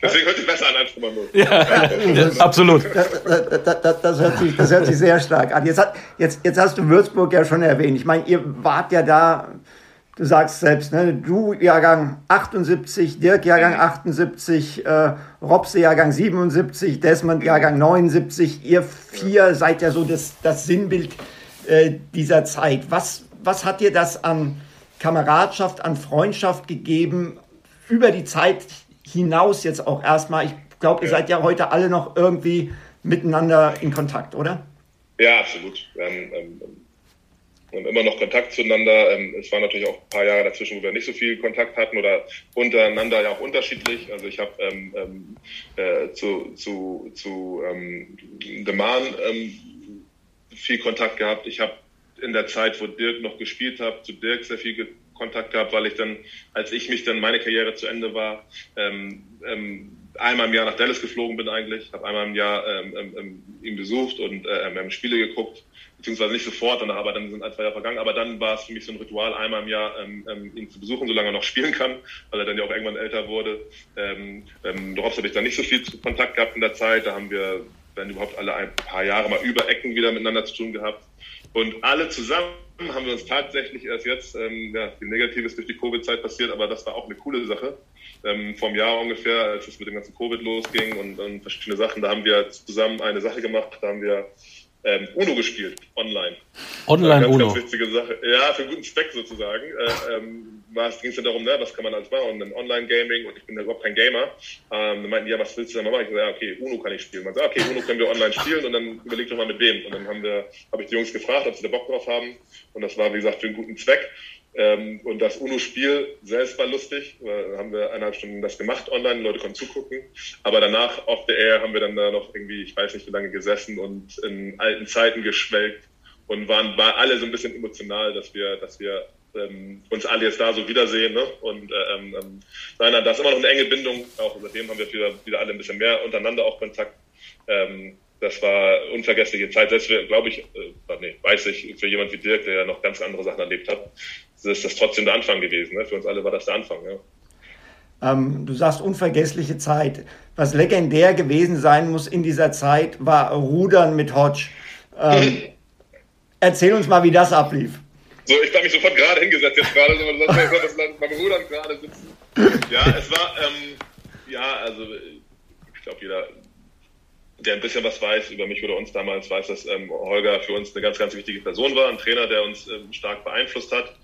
Deswegen hört sich besser an 1,0. Ja, ja, absolut. Das, das, das, hört sich, das hört sich sehr stark an. Jetzt, hat, jetzt, jetzt hast du Würzburg ja schon erwähnt. Ich meine, ihr wart ja da, du sagst selbst, ne, du Jahrgang 78, Dirk Jahrgang 78, äh, Robse Jahrgang 77, Desmond Jahrgang 79. Ihr vier seid ja so das, das Sinnbild äh, dieser Zeit. Was, was hat dir das an Kameradschaft, an Freundschaft gegeben über die Zeit hinaus jetzt auch erstmal. Ich glaube, ihr seid ja heute alle noch irgendwie miteinander in Kontakt, oder? Ja, absolut. Ähm, ähm, wir haben immer noch Kontakt zueinander. Ähm, es waren natürlich auch ein paar Jahre dazwischen, wo wir nicht so viel Kontakt hatten oder untereinander ja auch unterschiedlich. Also ich habe ähm, ähm, äh, zu, zu, zu ähm, The Man ähm, viel Kontakt gehabt. Ich habe in der Zeit, wo Dirk noch gespielt hat, zu Dirk sehr viel Kontakt gehabt, weil ich dann, als ich mich dann meine Karriere zu Ende war, ähm, ähm, einmal im Jahr nach Dallas geflogen bin eigentlich, habe einmal im Jahr ähm, ähm, ähm ihn besucht und äh, ähm, Spiele geguckt, beziehungsweise nicht sofort, danach, aber dann sind ein, zwei Jahre vergangen, aber dann war es für mich so ein Ritual, einmal im Jahr ähm, ähm, ihn zu besuchen, solange er noch spielen kann, weil er dann ja auch irgendwann älter wurde. Ähm, ähm, Drops habe ich dann nicht so viel Kontakt gehabt in der Zeit, da haben wir, wenn überhaupt, alle ein paar Jahre mal über Ecken wieder miteinander zu tun gehabt. Und alle zusammen haben wir uns tatsächlich erst jetzt, ähm, ja, viel Negatives durch die Covid-Zeit passiert, aber das war auch eine coole Sache. Ähm, vom Jahr ungefähr, als es mit dem ganzen Covid losging und, und verschiedene Sachen, da haben wir zusammen eine Sache gemacht, da haben wir ähm, Uno gespielt, online. Online ganz, Uno. Ganz witzige Sache. Ja, für einen guten Zweck sozusagen. Äh, ähm, ging es dann darum, ne, was kann man alles machen und Online-Gaming und ich bin ja überhaupt kein Gamer. Ähm, dann meinten die, ja, was willst du denn mal machen? Ich so, ja, okay, Uno kann ich spielen. Man sagt, okay, Uno können wir online spielen und dann überleg doch mal mit wem. Und dann haben wir, habe ich die Jungs gefragt, ob sie da Bock drauf haben und das war, wie gesagt, für einen guten Zweck. Ähm, und das UNO-Spiel selbst war lustig. Da haben wir eineinhalb Stunden das gemacht online, Leute konnten zugucken. Aber danach auf der Air haben wir dann da noch irgendwie, ich weiß nicht wie lange gesessen und in alten Zeiten geschwelgt und waren, waren alle so ein bisschen emotional, dass wir, dass wir ähm, uns alle jetzt da so wiedersehen. Ne? Und äh, ähm, ähm, nein, nein, da ist immer noch eine enge Bindung. Auch seitdem haben wir wieder, wieder alle ein bisschen mehr untereinander auch Kontakt. Ähm, das war unvergessliche Zeit. Selbst, glaube ich, äh, nee, weiß ich, für jemand wie Dirk, der ja noch ganz andere Sachen erlebt hat, ist das trotzdem der Anfang gewesen. Ne? Für uns alle war das der Anfang. Ja. Ähm, du sagst unvergessliche Zeit. Was legendär gewesen sein muss in dieser Zeit, war Rudern mit Hodge. Ähm, erzähl uns mal, wie das ablief. So, ich habe mich sofort gerade hingesetzt, jetzt gerade, so, das beim Rudern gerade sitzen. Ja, es war, ähm, ja, also ich glaube, jeder, der ein bisschen was weiß über mich oder uns damals, weiß, dass ähm, Holger für uns eine ganz, ganz wichtige Person war, ein Trainer, der uns ähm, stark beeinflusst hat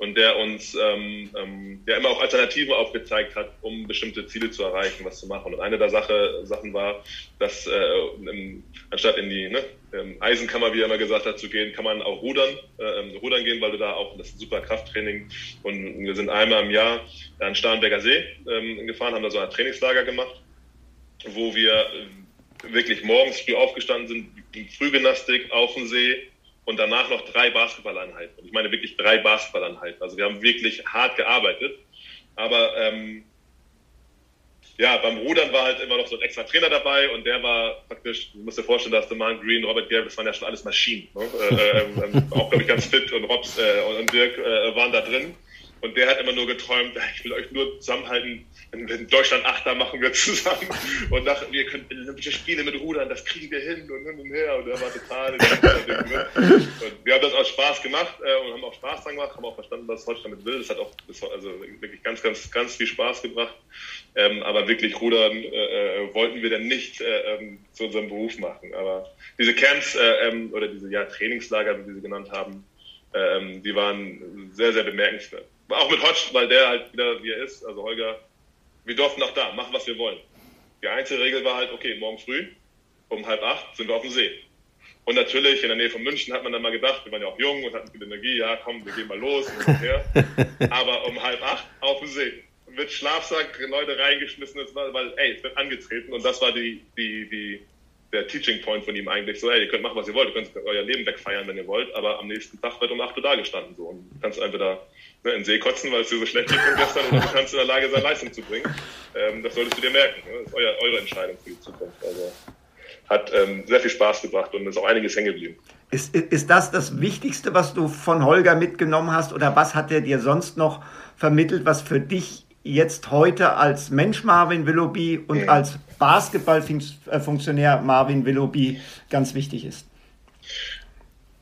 und der uns, ähm, ähm, der immer auch Alternativen aufgezeigt hat, um bestimmte Ziele zu erreichen, was zu machen. Und eine der Sache, Sachen war, dass äh, anstatt in die ne, ähm, Eisenkammer, wie er immer gesagt hat, zu gehen, kann man auch rudern, äh, ähm, rudern gehen, weil du da auch, das ist ein super Krafttraining. Und wir sind einmal im Jahr an Starnberger See ähm, gefahren, haben da so ein Trainingslager gemacht, wo wir äh, wirklich morgens früh aufgestanden sind, Frühgymnastik auf dem See, und danach noch drei Basketballeinheiten. Und ich meine wirklich drei Basketballeinheiten. Also wir haben wirklich hart gearbeitet. Aber ähm, ja, beim Rudern war halt immer noch so ein extra Trainer dabei und der war praktisch, du musst dir vorstellen, dass der Mann Green, Robert Gale, das waren ja schon alles Maschinen. Ne? Äh, äh, äh, auch, glaube ich, ganz fit und Robs äh, und Dirk äh, waren da drin. Und der hat immer nur geträumt, ich will euch nur zusammenhalten, in Deutschland Achter machen wir zusammen. Und nach, wir können Olympische Spiele mit Rudern, das kriegen wir hin und hin und her. Und er war total. und wir haben das aus Spaß gemacht äh, und haben auch Spaß dran gemacht, haben auch verstanden, was Holstein damit will. Das hat auch also wirklich ganz, ganz, ganz viel Spaß gebracht. Ähm, aber wirklich Rudern äh, äh wollten wir dann nicht äh, ähm, zu unserem Beruf machen. Aber diese Camps äh, ähm, oder diese ja, Trainingslager, wie sie genannt haben, ähm, die waren sehr, sehr bemerkenswert. Auch mit Hodge, weil der halt wieder wie er ist, also Holger, wir durften auch da machen, was wir wollen. Die einzige Regel war halt, okay, morgen früh um halb acht sind wir auf dem See. Und natürlich in der Nähe von München hat man dann mal gedacht, wir waren ja auch jung und hatten viel Energie, ja komm, wir gehen mal los und her. Aber um halb acht auf dem See. Mit Schlafsack Leute reingeschmissen, weil, ey, es wird angetreten und das war die, die, die, der Teaching Point von ihm eigentlich so, ey, ihr könnt machen, was ihr wollt, ihr könnt euer Leben wegfeiern, wenn ihr wollt, aber am nächsten Tag wird um 8 Uhr da gestanden so und du kannst entweder ne, in den See kotzen, weil es dir so schlecht geht von gestern oder du kannst in der Lage sein, Leistung zu bringen. Ähm, das solltest du dir merken. Ne? Das ist euer, eure Entscheidung für die Zukunft. Also hat ähm, sehr viel Spaß gebracht und ist auch einiges hängen geblieben. Ist, ist das das Wichtigste, was du von Holger mitgenommen hast oder was hat er dir sonst noch vermittelt, was für dich jetzt heute als Mensch Marvin Willoughby und mhm. als Basketballfunktionär Marvin Willoughby ganz wichtig ist?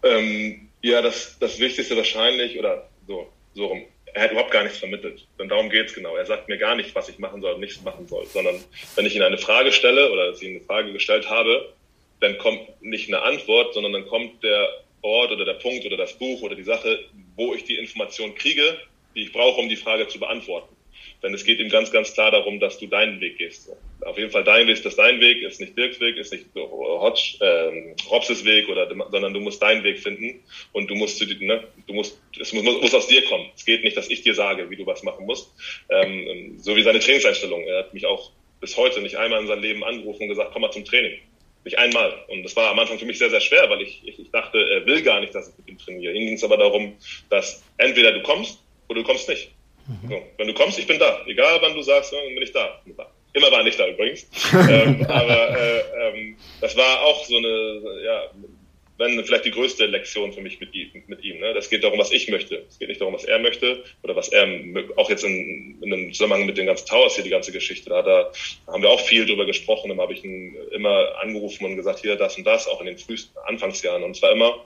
Ähm, ja, das, das Wichtigste wahrscheinlich, oder so, so rum, er hat überhaupt gar nichts vermittelt. Denn darum geht es genau. Er sagt mir gar nicht, was ich machen soll und nichts machen soll, sondern wenn ich ihn eine Frage stelle oder sie eine Frage gestellt habe, dann kommt nicht eine Antwort, sondern dann kommt der Ort oder der Punkt oder das Buch oder die Sache, wo ich die Information kriege, die ich brauche, um die Frage zu beantworten. Denn es geht ihm ganz, ganz klar darum, dass du deinen Weg gehst. Auf jeden Fall dein Weg ist das dein Weg, ist nicht Dirks Weg, ist nicht Hodge, äh, Robses Weg, oder, sondern du musst deinen Weg finden und du musst, ne, du musst, es muss, muss aus dir kommen. Es geht nicht, dass ich dir sage, wie du was machen musst. Ähm, so wie seine Trainingseinstellung. Er hat mich auch bis heute nicht einmal in seinem Leben angerufen und gesagt, komm mal zum Training. Nicht einmal. Und das war am Anfang für mich sehr, sehr schwer, weil ich, ich, ich dachte, er will gar nicht, dass ich mit ihm trainiere. Ihm ging es aber darum, dass entweder du kommst oder du kommst nicht. Mhm. So, wenn du kommst, ich bin da. Egal wann du sagst, dann bin ich da. Immer war nicht da übrigens. ähm, aber äh, ähm, das war auch so eine, ja, wenn vielleicht die größte Lektion für mich mit ihm. Mit ihm ne? Das geht darum, was ich möchte. Es geht nicht darum, was er möchte oder was er, auch jetzt in, in einem Zusammenhang mit den ganzen Towers hier, die ganze Geschichte, da, da haben wir auch viel drüber gesprochen. Dann habe ich ihn immer angerufen und gesagt, hier, das und das, auch in den frühesten Anfangsjahren. Und zwar immer,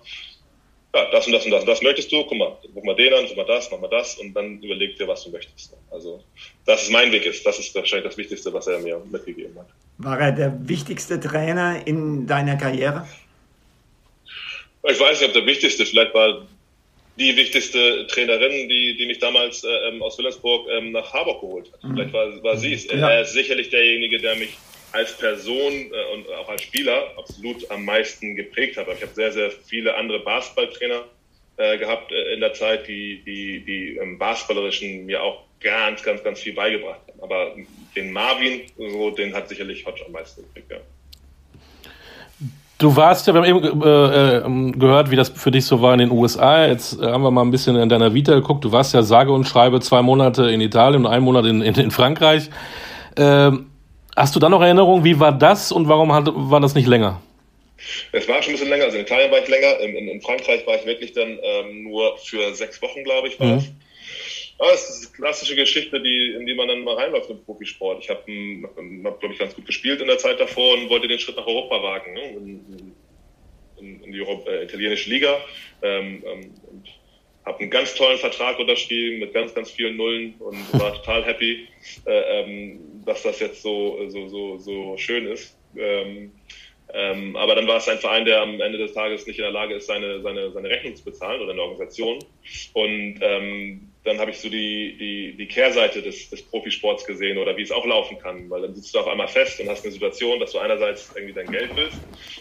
ja, das und das und das und das möchtest du, guck mal, guck mal den an, guck mal das, mach mal das und dann überleg dir, was du möchtest. Also, das ist mein Weg ist. Das ist wahrscheinlich das Wichtigste, was er mir mitgegeben hat. War er der wichtigste Trainer in deiner Karriere? Ich weiß nicht, ob der wichtigste, vielleicht war die wichtigste Trainerin, die, die mich damals äh, ähm, aus Wilhelmsburg ähm, nach Harburg geholt hat. Mhm. Vielleicht war, war sie es. Ja. Er ist sicherlich derjenige, der mich als Person äh, und auch als Spieler absolut am meisten geprägt hat. Ich habe sehr, sehr viele andere Basketballtrainer äh, gehabt äh, in der Zeit, die, die, die im Basketballerischen mir auch ganz, ganz, ganz viel beigebracht haben. Aber den Marvin, so, den hat sicherlich Hodge am meisten geprägt, ja. Du warst ja, wir haben eben äh, äh, gehört, wie das für dich so war in den USA. Jetzt haben wir mal ein bisschen in deiner Vita geguckt. Du warst ja sage und schreibe zwei Monate in Italien und einen Monat in, in, in Frankreich. Ähm, hast du da noch Erinnerungen? Wie war das und warum hat, war das nicht länger? Es war schon ein bisschen länger. Also in Italien war ich länger. In, in, Frankreich war ich wirklich dann ähm, nur für sechs Wochen, glaube ich, war mhm. Ja, das ist eine klassische Geschichte, die, in die man dann mal reinläuft im Profisport. Ich habe, hab, glaube ich, ganz gut gespielt in der Zeit davor und wollte den Schritt nach Europa wagen, ne? in, in, in, die Europa, äh, italienische Liga. Ähm, ähm, habe einen ganz tollen Vertrag unterschrieben mit ganz, ganz vielen Nullen und war total happy, äh, ähm, dass das jetzt so, so, so, so schön ist. Ähm, ähm, aber dann war es ein Verein, der am Ende des Tages nicht in der Lage ist, seine, seine, seine Rechnung zu bezahlen oder eine Organisation. Und ähm, dann habe ich so die, die, die Kehrseite des, des Profisports gesehen oder wie es auch laufen kann, weil dann sitzt du auf einmal fest und hast eine Situation, dass du einerseits irgendwie dein Geld willst,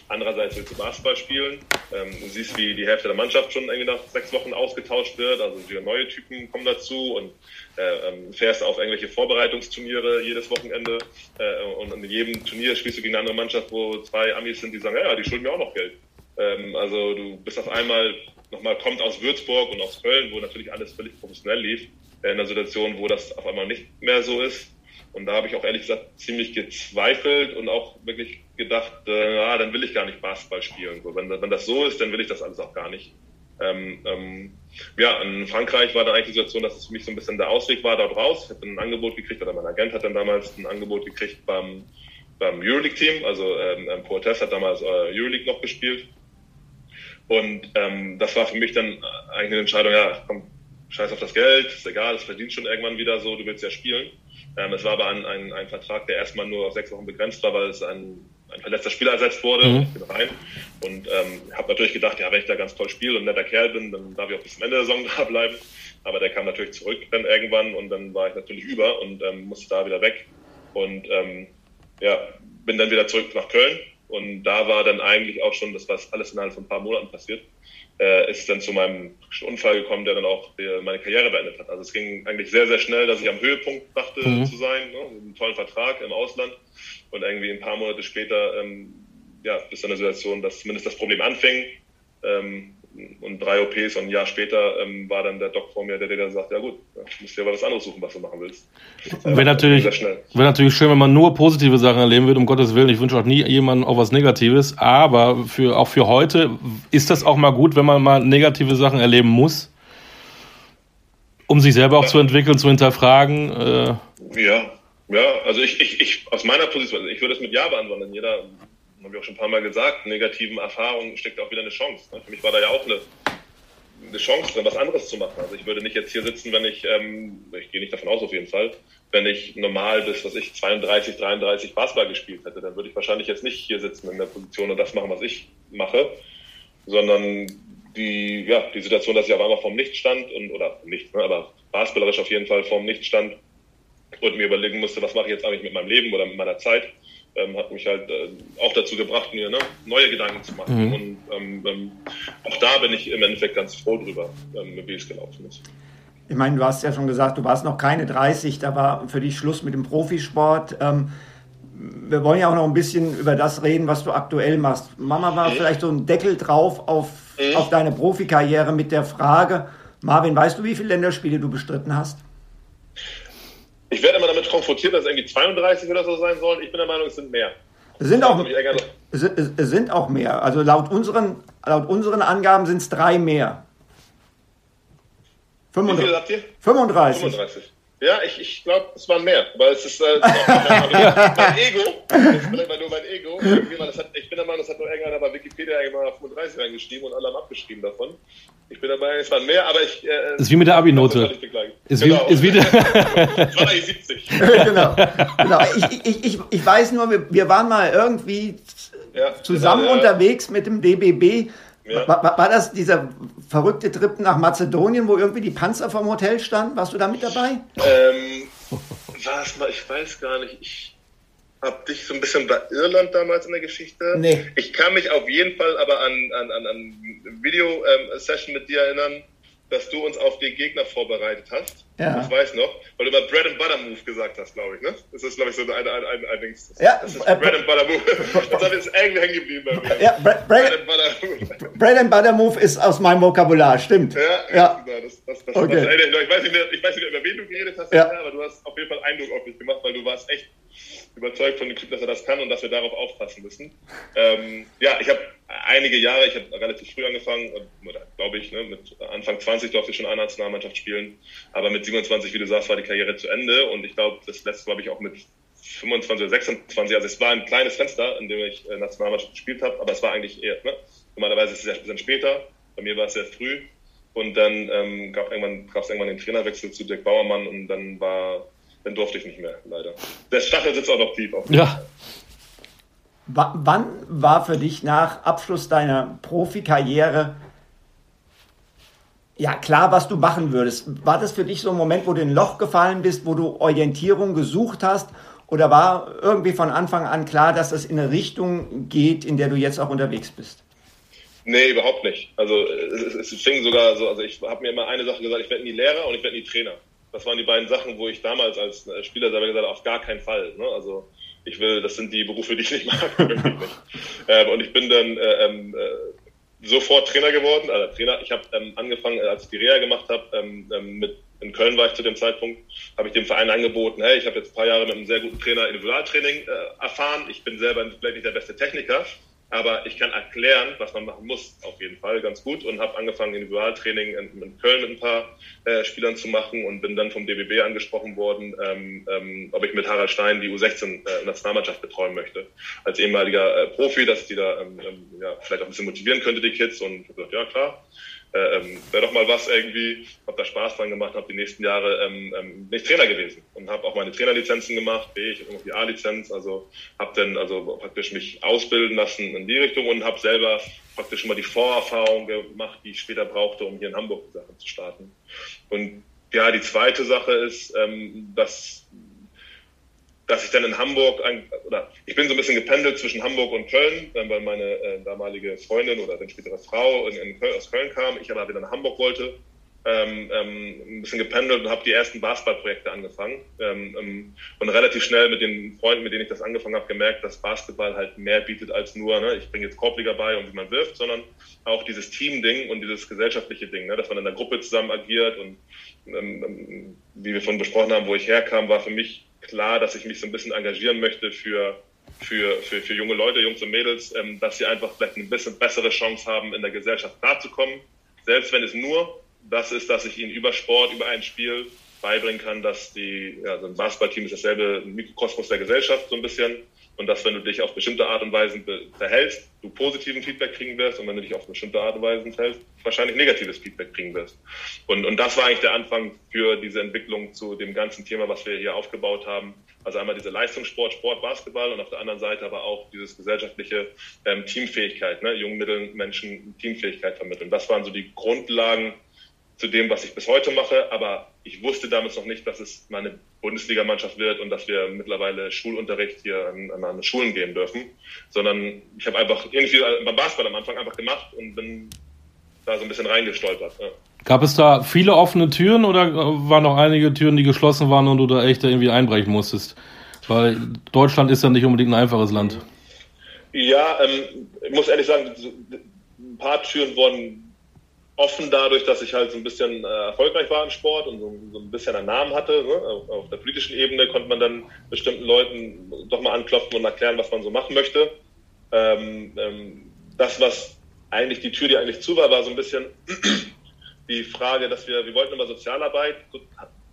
andererseits willst du Basketball spielen, ähm, du siehst, wie die Hälfte der Mannschaft schon irgendwie nach sechs Wochen ausgetauscht wird, also wieder neue Typen kommen dazu und äh, ähm, fährst auf irgendwelche Vorbereitungsturniere jedes Wochenende äh, und in jedem Turnier spielst du gegen eine andere Mannschaft, wo zwei Amis sind, die sagen, ja, die schulden mir auch noch Geld. Ähm, also du bist auf einmal nochmal kommt aus Würzburg und aus Köln, wo natürlich alles völlig professionell lief, in einer Situation, wo das auf einmal nicht mehr so ist. Und da habe ich auch ehrlich gesagt ziemlich gezweifelt und auch wirklich gedacht, äh, ah, dann will ich gar nicht Basketball spielen. So, wenn, wenn das so ist, dann will ich das alles auch gar nicht. Ähm, ähm, ja, in Frankreich war dann eigentlich die Situation, dass es für mich so ein bisschen der Ausweg war dort raus. Ich habe ein Angebot gekriegt, oder mein Agent hat dann damals ein Angebot gekriegt beim, beim Euroleague-Team. Also ähm, Poetes hat damals äh, Euroleague noch gespielt. Und ähm, das war für mich dann eigentlich eine Entscheidung, ja, komm, scheiß auf das Geld, ist egal, es verdient schon irgendwann wieder so, du willst ja spielen. Ähm, es war aber ein, ein, ein Vertrag, der erstmal nur auf sechs Wochen begrenzt war, weil es ein, ein verletzter Spieler ersetzt wurde. Mhm. Ich bin rein und ähm, habe natürlich gedacht, ja, wenn ich da ganz toll spiele und netter Kerl bin, dann darf ich auch bis zum Ende der Saison da bleiben. Aber der kam natürlich zurück dann irgendwann und dann war ich natürlich über und ähm, musste da wieder weg. Und ähm, ja, bin dann wieder zurück nach Köln und da war dann eigentlich auch schon, das war alles innerhalb von ein paar Monaten passiert, äh, ist dann zu meinem Unfall gekommen, der dann auch meine Karriere beendet hat. Also es ging eigentlich sehr, sehr schnell, dass ich am Höhepunkt dachte mhm. zu sein, ne? einen tollen Vertrag im Ausland und irgendwie ein paar Monate später ähm, ja, bis dann eine Situation, dass zumindest das Problem anfing. Ähm, und drei OPs und ein Jahr später ähm, war dann der Doc vor mir, der dir dann sagt, ja gut, du musst dir aber was anderes suchen, was du machen willst. Wäre natürlich, wäre natürlich schön, wenn man nur positive Sachen erleben würde, um Gottes Willen. Ich wünsche auch nie jemandem auch was Negatives, aber für, auch für heute ist das auch mal gut, wenn man mal negative Sachen erleben muss, um sich selber auch ja. zu entwickeln, zu hinterfragen. Äh. Ja, ja, also ich, ich, ich aus meiner Position, ich würde es mit Ja beantworten. Jeder habe ich auch schon ein paar Mal gesagt, negativen Erfahrungen steckt auch wieder eine Chance. Ne? Für mich war da ja auch eine, eine Chance drin, was anderes zu machen. Also ich würde nicht jetzt hier sitzen, wenn ich, ähm, ich gehe nicht davon aus auf jeden Fall, wenn ich normal bis, was ich, 32, 33 Basketball gespielt hätte, dann würde ich wahrscheinlich jetzt nicht hier sitzen in der Position und das machen, was ich mache, sondern die, ja, die Situation, dass ich auf einmal vorm Nichts stand und, oder nicht, ne, aber basketballerisch auf jeden Fall vorm Nichts stand und mir überlegen musste, was mache ich jetzt eigentlich mit meinem Leben oder mit meiner Zeit, ähm, hat mich halt äh, auch dazu gebracht, mir ne, neue Gedanken zu machen. Mhm. Und ähm, ähm, auch da bin ich im Endeffekt ganz froh drüber, ähm, wie es gelaufen ist. Ich meine, du hast ja schon gesagt, du warst noch keine 30, da war für dich Schluss mit dem Profisport. Ähm, wir wollen ja auch noch ein bisschen über das reden, was du aktuell machst. Mama war mhm. vielleicht so ein Deckel drauf auf, mhm. auf deine Profikarriere mit der Frage, Marvin, weißt du, wie viele Länderspiele du bestritten hast? Ich werde immer damit konfrontiert, dass es irgendwie 32 oder so sein sollen. Ich bin der Meinung, es sind mehr. Es sind auch, sind auch mehr. Also laut unseren, laut unseren Angaben sind es drei mehr. 35. Wie viele habt ihr? 35. 35. Ja, ich, ich glaube, es waren mehr, weil es ist, äh, mein, Ego, das ist vielleicht nur mein Ego, hat, ich bin der Meinung, das hat nur irgendeiner bei Wikipedia irgendwann 35 reingeschrieben und alle haben abgeschrieben davon. Ich bin der Meinung, es waren mehr, aber ich... Äh, ist wie mit der Abi-Note. Ist, genau. wie, ist wie der... es waren eigentlich 70. genau, genau. Ich, ich, ich, ich weiß nur, wir, wir waren mal irgendwie ja, zusammen genau, ja. unterwegs mit dem DBB ja. War, war, das dieser verrückte Trip nach Mazedonien, wo irgendwie die Panzer vom Hotel standen? Warst du da mit dabei? Ähm, war es mal, ich weiß gar nicht. Ich habe dich so ein bisschen bei Irland damals in der Geschichte. Nee. Ich kann mich auf jeden Fall aber an, an, an, an Video-Session ähm, mit dir erinnern, dass du uns auf den Gegner vorbereitet hast. Ja. Ich weiß noch, weil du mal Bread and Butter Move gesagt hast, glaube ich. Ne? Das ist, glaube ich, so ein, ein, ein, ein Ding. Ja, das ist äh, Bread and Butter Move. Das hat jetzt irgendwie hängen geblieben bei mir. Ja, Bread, Bread, and Butter Move. Bread and Butter Move ist aus meinem Vokabular, stimmt. Ja, ja. Genau, das, das, das, okay. das, ich, weiß nicht, ich weiß nicht, über wen du geredet hast, ja. aber du hast auf jeden Fall Eindruck auf mich gemacht, weil du warst echt überzeugt von dem Typ, dass er das kann und dass wir darauf aufpassen müssen. Ähm, ja, ich habe einige Jahre, ich habe relativ früh angefangen, oder glaube ich, ne, mit Anfang 20 durfte ich schon eine Nationalmannschaft spielen, aber mit 27, wie du sagst, war die Karriere zu Ende und ich glaube, das letzte glaube ich auch mit 25 oder 26, also es war ein kleines Fenster, in dem ich äh, Nationalmannschaft gespielt habe, aber es war eigentlich eher, ne? normalerweise ist es ja ein bisschen später, bei mir war es sehr früh und dann ähm, gab es irgendwann, irgendwann den Trainerwechsel zu Dirk Bauermann und dann war dann durfte ich nicht mehr, leider. Der Stachel sitzt auch noch tief. Auf ja. wann war für dich nach Abschluss deiner Profikarriere ja klar, was du machen würdest? War das für dich so ein Moment, wo du in ein Loch gefallen bist, wo du Orientierung gesucht hast? Oder war irgendwie von Anfang an klar, dass es in eine Richtung geht, in der du jetzt auch unterwegs bist? Nee, überhaupt nicht. Also es, es fing sogar so, also ich habe mir immer eine Sache gesagt, ich werde nie Lehrer und ich werde nie Trainer. Das waren die beiden Sachen, wo ich damals als äh, Spieler selber gesagt habe, auf gar keinen Fall. Ne? Also ich will, das sind die Berufe, die ich nicht mag. Ähm, und ich bin dann äh, ähm, äh, sofort Trainer geworden. Also Trainer, ich habe ähm, angefangen, äh, als ich die Reha gemacht habe, ähm, ähm, mit in Köln war ich zu dem Zeitpunkt, habe ich dem Verein angeboten, hey, ich habe jetzt ein paar Jahre mit einem sehr guten Trainer Individualtraining äh, erfahren. Ich bin selber vielleicht nicht der beste Techniker, aber ich kann erklären, was man machen muss, auf jeden Fall ganz gut und habe angefangen, Individualtraining in, in, Köln mit ein paar äh, Spielern zu machen und bin dann vom DBB angesprochen worden, ähm, ähm, ob ich mit Harald Stein die U16-Nationalmannschaft äh, betreuen möchte. Als ehemaliger äh, Profi, dass die da ähm, ähm, ja, vielleicht auch ein bisschen motivieren könnte, die Kids. Und ich habe gesagt, ja klar, ähm, wäre doch mal was irgendwie, habe da Spaß dran gemacht, habe die nächsten Jahre ähm, ähm, nicht Trainer gewesen und habe auch meine Trainerlizenzen gemacht, B, ich habe noch die A-Lizenz, also habe dann also praktisch mich ausbilden lassen in die Richtung und habe selber praktisch schon mal die Vorerfahrung gemacht, die ich später brauchte, um hier in Hamburg die Sache zu starten. Und ja, die zweite Sache ist, ähm, dass dass ich dann in Hamburg, oder ich bin so ein bisschen gependelt zwischen Hamburg und Köln, weil meine äh, damalige Freundin oder dann spätere Frau in, in Köln, aus Köln kam, ich aber wieder nach Hamburg wollte, ähm, ähm, ein bisschen gependelt und habe die ersten Basketballprojekte angefangen ähm, ähm, und relativ schnell mit den Freunden, mit denen ich das angefangen habe, gemerkt, dass Basketball halt mehr bietet als nur, ne, ich bringe jetzt Korbliga bei und wie man wirft, sondern auch dieses Team-Ding und dieses gesellschaftliche Ding, ne, dass man in der Gruppe zusammen agiert und ähm, ähm, wie wir vorhin besprochen haben, wo ich herkam, war für mich klar, dass ich mich so ein bisschen engagieren möchte für, für, für, für junge Leute, Jungs und Mädels, ähm, dass sie einfach vielleicht eine bisschen bessere Chance haben, in der Gesellschaft klarzukommen. Selbst wenn es nur das ist, dass ich ihnen über Sport, über ein Spiel beibringen kann, dass die, ja, so ein Basketballteam ist dasselbe Mikrokosmos der Gesellschaft so ein bisschen und dass wenn du dich auf bestimmte Art und Weise verhältst, du positiven Feedback kriegen wirst und wenn du dich auf bestimmte Art und Weise verhältst, wahrscheinlich negatives Feedback kriegen wirst. Und, und das war eigentlich der Anfang für diese Entwicklung zu dem ganzen Thema, was wir hier aufgebaut haben. Also einmal diese Leistungssport, Sport, Basketball und auf der anderen Seite aber auch dieses gesellschaftliche ähm, Teamfähigkeit, ne? jungen Mitteln Menschen Teamfähigkeit vermitteln. Das waren so die Grundlagen zu dem, was ich bis heute mache, aber ich wusste damals noch nicht, dass es meine Bundesligamannschaft wird und dass wir mittlerweile Schulunterricht hier an, an, an Schulen gehen dürfen, sondern ich habe einfach irgendwie beim Basketball am Anfang einfach gemacht und bin da so ein bisschen reingestolpert. Ja. Gab es da viele offene Türen oder waren noch einige Türen, die geschlossen waren und du da echt irgendwie einbrechen musstest? Weil Deutschland ist ja nicht unbedingt ein einfaches Land. Ja, ähm, ich muss ehrlich sagen, ein paar Türen wurden offen dadurch, dass ich halt so ein bisschen äh, erfolgreich war im Sport und so, so, ein bisschen einen Namen hatte. Ne? Auf, auf, der politischen Ebene konnte man dann bestimmten Leuten doch mal anklopfen und erklären, was man so machen möchte. Ähm, ähm, das, was eigentlich die Tür, die eigentlich zu war, war so ein bisschen die Frage, dass wir, wir wollten immer Sozialarbeit,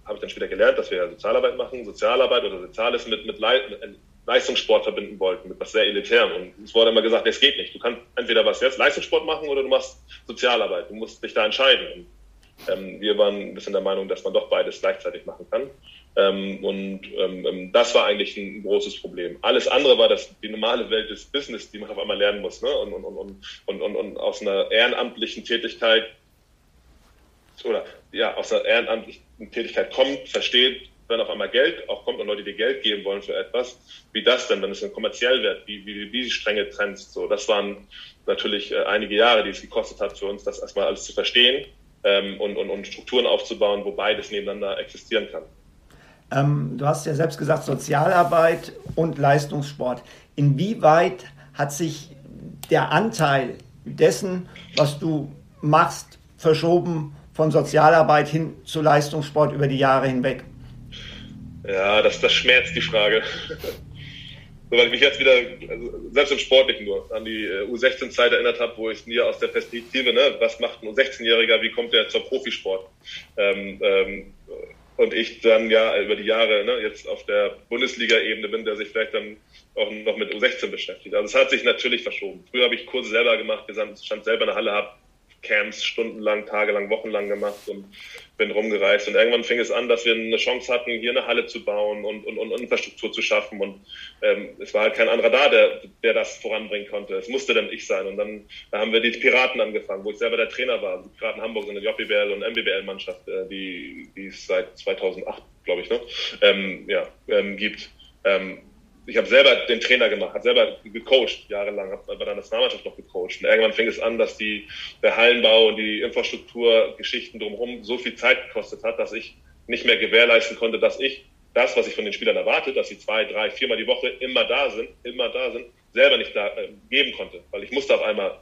habe ich dann später gelernt, dass wir Sozialarbeit machen, Sozialarbeit oder Soziales mit, mit, mit Leistungssport verbinden wollten, mit was sehr Elitärem. Und es wurde immer gesagt, es geht nicht. Du kannst entweder was jetzt Leistungssport machen oder du machst Sozialarbeit. Du musst dich da entscheiden. Und, ähm, wir waren ein bisschen der Meinung, dass man doch beides gleichzeitig machen kann. Ähm, und ähm, ähm das war eigentlich ein großes Problem. Alles andere war das, die normale Welt des Business, die man auf einmal lernen muss. Ne? Und, und, und, und, und, und aus einer ehrenamtlichen Tätigkeit oder ja, aus einer ehrenamtlichen Tätigkeit kommt, versteht, wenn auf einmal Geld auch kommt und Leute dir Geld geben wollen für etwas, wie das denn, wenn es dann kommerziell wird, wie, wie, wie strenge Trends, so, das waren natürlich äh, einige Jahre, die es gekostet hat für uns, das erstmal alles zu verstehen ähm, und, und, und Strukturen aufzubauen, wo beides nebeneinander existieren kann. Ähm, du hast ja selbst gesagt, Sozialarbeit und Leistungssport. Inwieweit hat sich der Anteil dessen, was du machst, verschoben von Sozialarbeit hin zu Leistungssport über die Jahre hinweg? Ja, das, das schmerzt die Frage. so, weil ich mich jetzt wieder, also selbst im Sportlichen nur, an die äh, U16-Zeit erinnert habe, wo ich mir aus der Perspektive, ne, was macht ein U16-Jähriger, wie kommt der zur Profisport? Ähm, ähm, und ich dann ja über die Jahre ne, jetzt auf der Bundesliga-Ebene bin, der sich vielleicht dann auch noch mit U16 beschäftigt. Also es hat sich natürlich verschoben. Früher habe ich Kurse selber gemacht, stand selber in der Halle, habe Camps stundenlang, tagelang, wochenlang gemacht und bin rumgereist. Und irgendwann fing es an, dass wir eine Chance hatten, hier eine Halle zu bauen und, und, und Infrastruktur zu schaffen. Und ähm, es war halt kein anderer da, der, der das voranbringen konnte. Es musste dann ich sein. Und dann da haben wir die Piraten angefangen, wo ich selber der Trainer war. Die Piraten Hamburg sind eine JBL und MBBL-Mannschaft, äh, die, die es seit 2008, glaube ich, ne? ähm, ja, ähm, gibt. Ähm, ich habe selber den Trainer gemacht, habe selber gecoacht, jahrelang, habe bei der Nationalmannschaft noch gecoacht. Und irgendwann fing es an, dass die, der Hallenbau und die Infrastrukturgeschichten drumherum so viel Zeit gekostet hat, dass ich nicht mehr gewährleisten konnte, dass ich das, was ich von den Spielern erwartet, dass sie zwei, drei, viermal die Woche immer da sind, immer da sind, selber nicht da äh, geben konnte. Weil ich musste auf einmal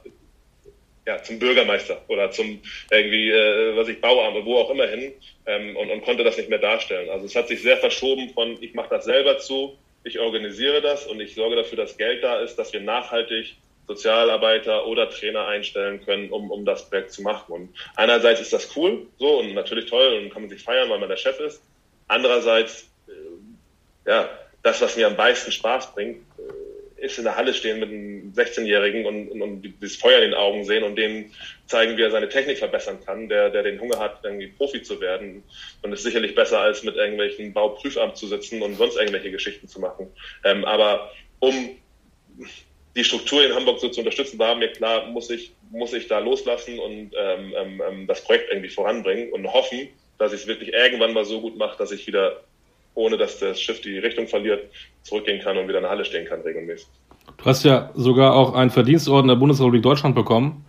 ja, zum Bürgermeister oder zum irgendwie, äh, was ich, Bauamt, wo auch immer hin ähm, und, und konnte das nicht mehr darstellen. Also es hat sich sehr verschoben von, ich mache das selber zu, ich organisiere das und ich sorge dafür, dass Geld da ist, dass wir nachhaltig Sozialarbeiter oder Trainer einstellen können, um, um das Projekt zu machen. Und einerseits ist das cool, so und natürlich toll und kann man sich feiern, weil man der Chef ist. Andererseits, äh, ja, das, was mir am meisten Spaß bringt, äh, ist in der Halle stehen mit einem 16-Jährigen und, und, und das Feuer in den Augen sehen und dem zeigen, wie er seine Technik verbessern kann, der, der den Hunger hat, irgendwie Profi zu werden. Und ist sicherlich besser, als mit irgendwelchen Bauprüfamt zu sitzen und sonst irgendwelche Geschichten zu machen. Ähm, aber um die Struktur in Hamburg so zu unterstützen, war mir klar, muss ich, muss ich da loslassen und ähm, ähm, ähm das Projekt irgendwie voranbringen und hoffen, dass ich es wirklich irgendwann mal so gut mache, dass ich wieder ohne dass das Schiff die Richtung verliert, zurückgehen kann und wieder in der Halle stehen kann regelmäßig. Du hast ja sogar auch einen Verdienstorden der Bundesrepublik Deutschland bekommen.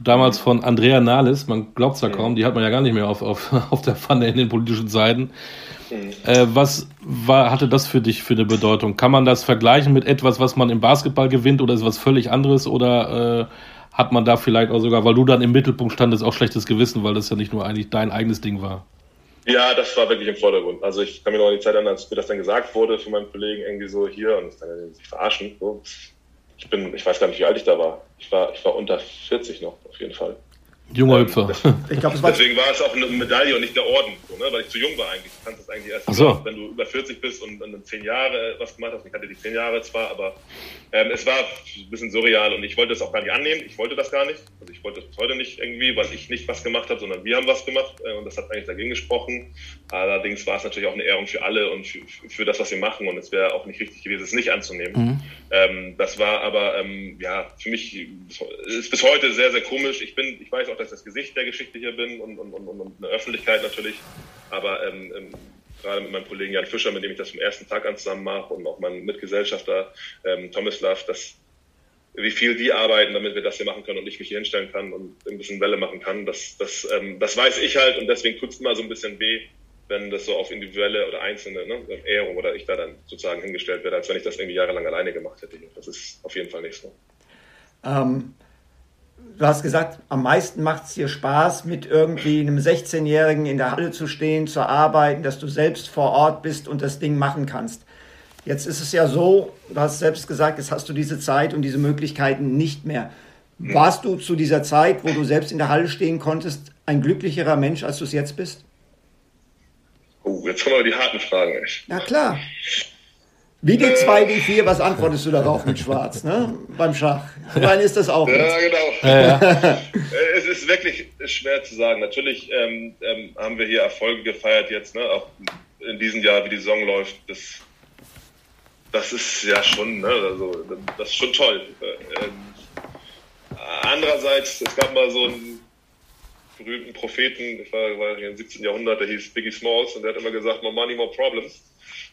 Damals von Andrea Nahles, man glaubt es ja kaum, die hat man ja gar nicht mehr auf, auf, auf der Pfanne in den politischen Seiten. Mhm. Äh, was war, hatte das für dich für eine Bedeutung? Kann man das vergleichen mit etwas, was man im Basketball gewinnt oder ist was völlig anderes oder äh, hat man da vielleicht auch sogar, weil du dann im Mittelpunkt standest, auch schlechtes Gewissen, weil das ja nicht nur eigentlich dein eigenes Ding war? Ja, das war wirklich im Vordergrund. Also ich kann mir noch an die Zeit erinnern, als mir das dann gesagt wurde von meinem Kollegen irgendwie so hier und das dann sich verarschen. So. Ich bin, ich weiß gar nicht, wie alt ich da war. Ich war, ich war unter 40 noch, auf jeden Fall. Junger ähm, Hüpfer. war Deswegen war es auch eine Medaille und nicht der Orden, so, ne? weil ich zu jung war eigentlich. Kannst das eigentlich erst, so. wenn du über 40 bist und dann zehn Jahre was gemacht hast. Ich hatte die zehn Jahre zwar, aber ähm, es war ein bisschen surreal und ich wollte es auch gar nicht annehmen. Ich wollte das gar nicht. Also ich wollte es bis heute nicht irgendwie, weil ich nicht was gemacht habe, sondern wir haben was gemacht äh, und das hat eigentlich dagegen gesprochen. Allerdings war es natürlich auch eine Ehrung für alle und für, für das, was wir machen und es wäre auch nicht richtig gewesen, es nicht anzunehmen. Mhm. Ähm, das war aber ähm, ja für mich ist bis heute sehr, sehr komisch. Ich bin, ich weiß auch, dass das Gesicht der Geschichte hier bin und, und, und, und eine Öffentlichkeit natürlich. Aber ähm, ähm, gerade mit meinem Kollegen Jan Fischer, mit dem ich das vom ersten Tag an zusammen mache und auch mein Mitgesellschafter ähm, Tomislav, dass wie viel die arbeiten, damit wir das hier machen können und ich mich hier hinstellen kann und ein bisschen Welle machen kann. Das, das, ähm, das weiß ich halt und deswegen tut es immer so ein bisschen weh, wenn das so auf individuelle oder einzelne ne, Ehrung oder ich da dann sozusagen hingestellt werde, als wenn ich das irgendwie jahrelang alleine gemacht hätte. Das ist auf jeden Fall nicht so. Ähm, du hast gesagt, am meisten macht es dir Spaß, mit irgendwie einem 16-Jährigen in der Halle zu stehen, zu arbeiten, dass du selbst vor Ort bist und das Ding machen kannst. Jetzt ist es ja so, du hast selbst gesagt, jetzt hast du diese Zeit und diese Möglichkeiten nicht mehr. Warst du zu dieser Zeit, wo du selbst in der Halle stehen konntest, ein glücklicherer Mensch, als du es jetzt bist? Oh, jetzt kommen aber die harten Fragen. Na klar. Wie die 2, die 4, was antwortest du darauf mit Schwarz, ne? Beim Schach. Nein, ist das auch. Ja, genau. Ja, ja. es ist wirklich schwer zu sagen. Natürlich ähm, ähm, haben wir hier Erfolge gefeiert jetzt, ne? Auch in diesem Jahr, wie die Saison läuft. Das das ist ja schon, ne, also, das ist schon toll. Ähm, andererseits, es gab mal so einen berühmten Propheten, das war, war im 17. Jahrhundert, der hieß Biggie Smalls und der hat immer gesagt, more money, more problems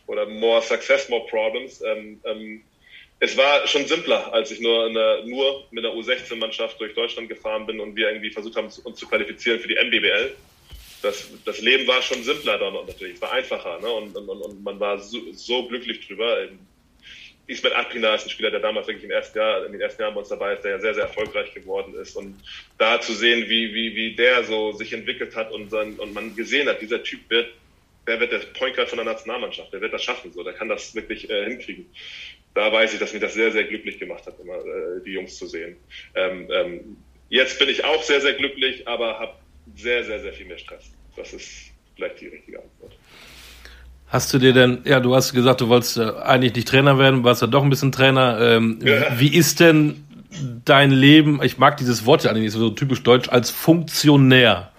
oder more success, more problems. Ähm, ähm, es war schon simpler, als ich nur, eine, nur mit einer U16-Mannschaft durch Deutschland gefahren bin und wir irgendwie versucht haben, uns zu qualifizieren für die MBBL das, das Leben war schon simpler dann natürlich, es war einfacher ne? und, und, und man war so, so glücklich drüber. Ismet Akpina ist ein Spieler, der damals wirklich im ersten Jahr, in den ersten Jahren bei uns dabei ist, der ja sehr, sehr erfolgreich geworden ist. Und da zu sehen, wie, wie, wie der so sich entwickelt hat und, sein, und man gesehen hat, dieser Typ wird, der wird der Point Guard von der Nationalmannschaft, der wird das schaffen, so, der kann das wirklich äh, hinkriegen. Da weiß ich, dass mich das sehr, sehr glücklich gemacht hat, immer äh, die Jungs zu sehen. Ähm, ähm, jetzt bin ich auch sehr, sehr glücklich, aber habe sehr, sehr, sehr viel mehr Stress. Das ist vielleicht die richtige Antwort. Hast du dir denn, ja, du hast gesagt, du wolltest äh, eigentlich nicht Trainer werden, warst ja doch ein bisschen Trainer. Ähm, ja. Wie ist denn dein Leben, ich mag dieses Wort ja eigentlich nicht so typisch deutsch, als Funktionär?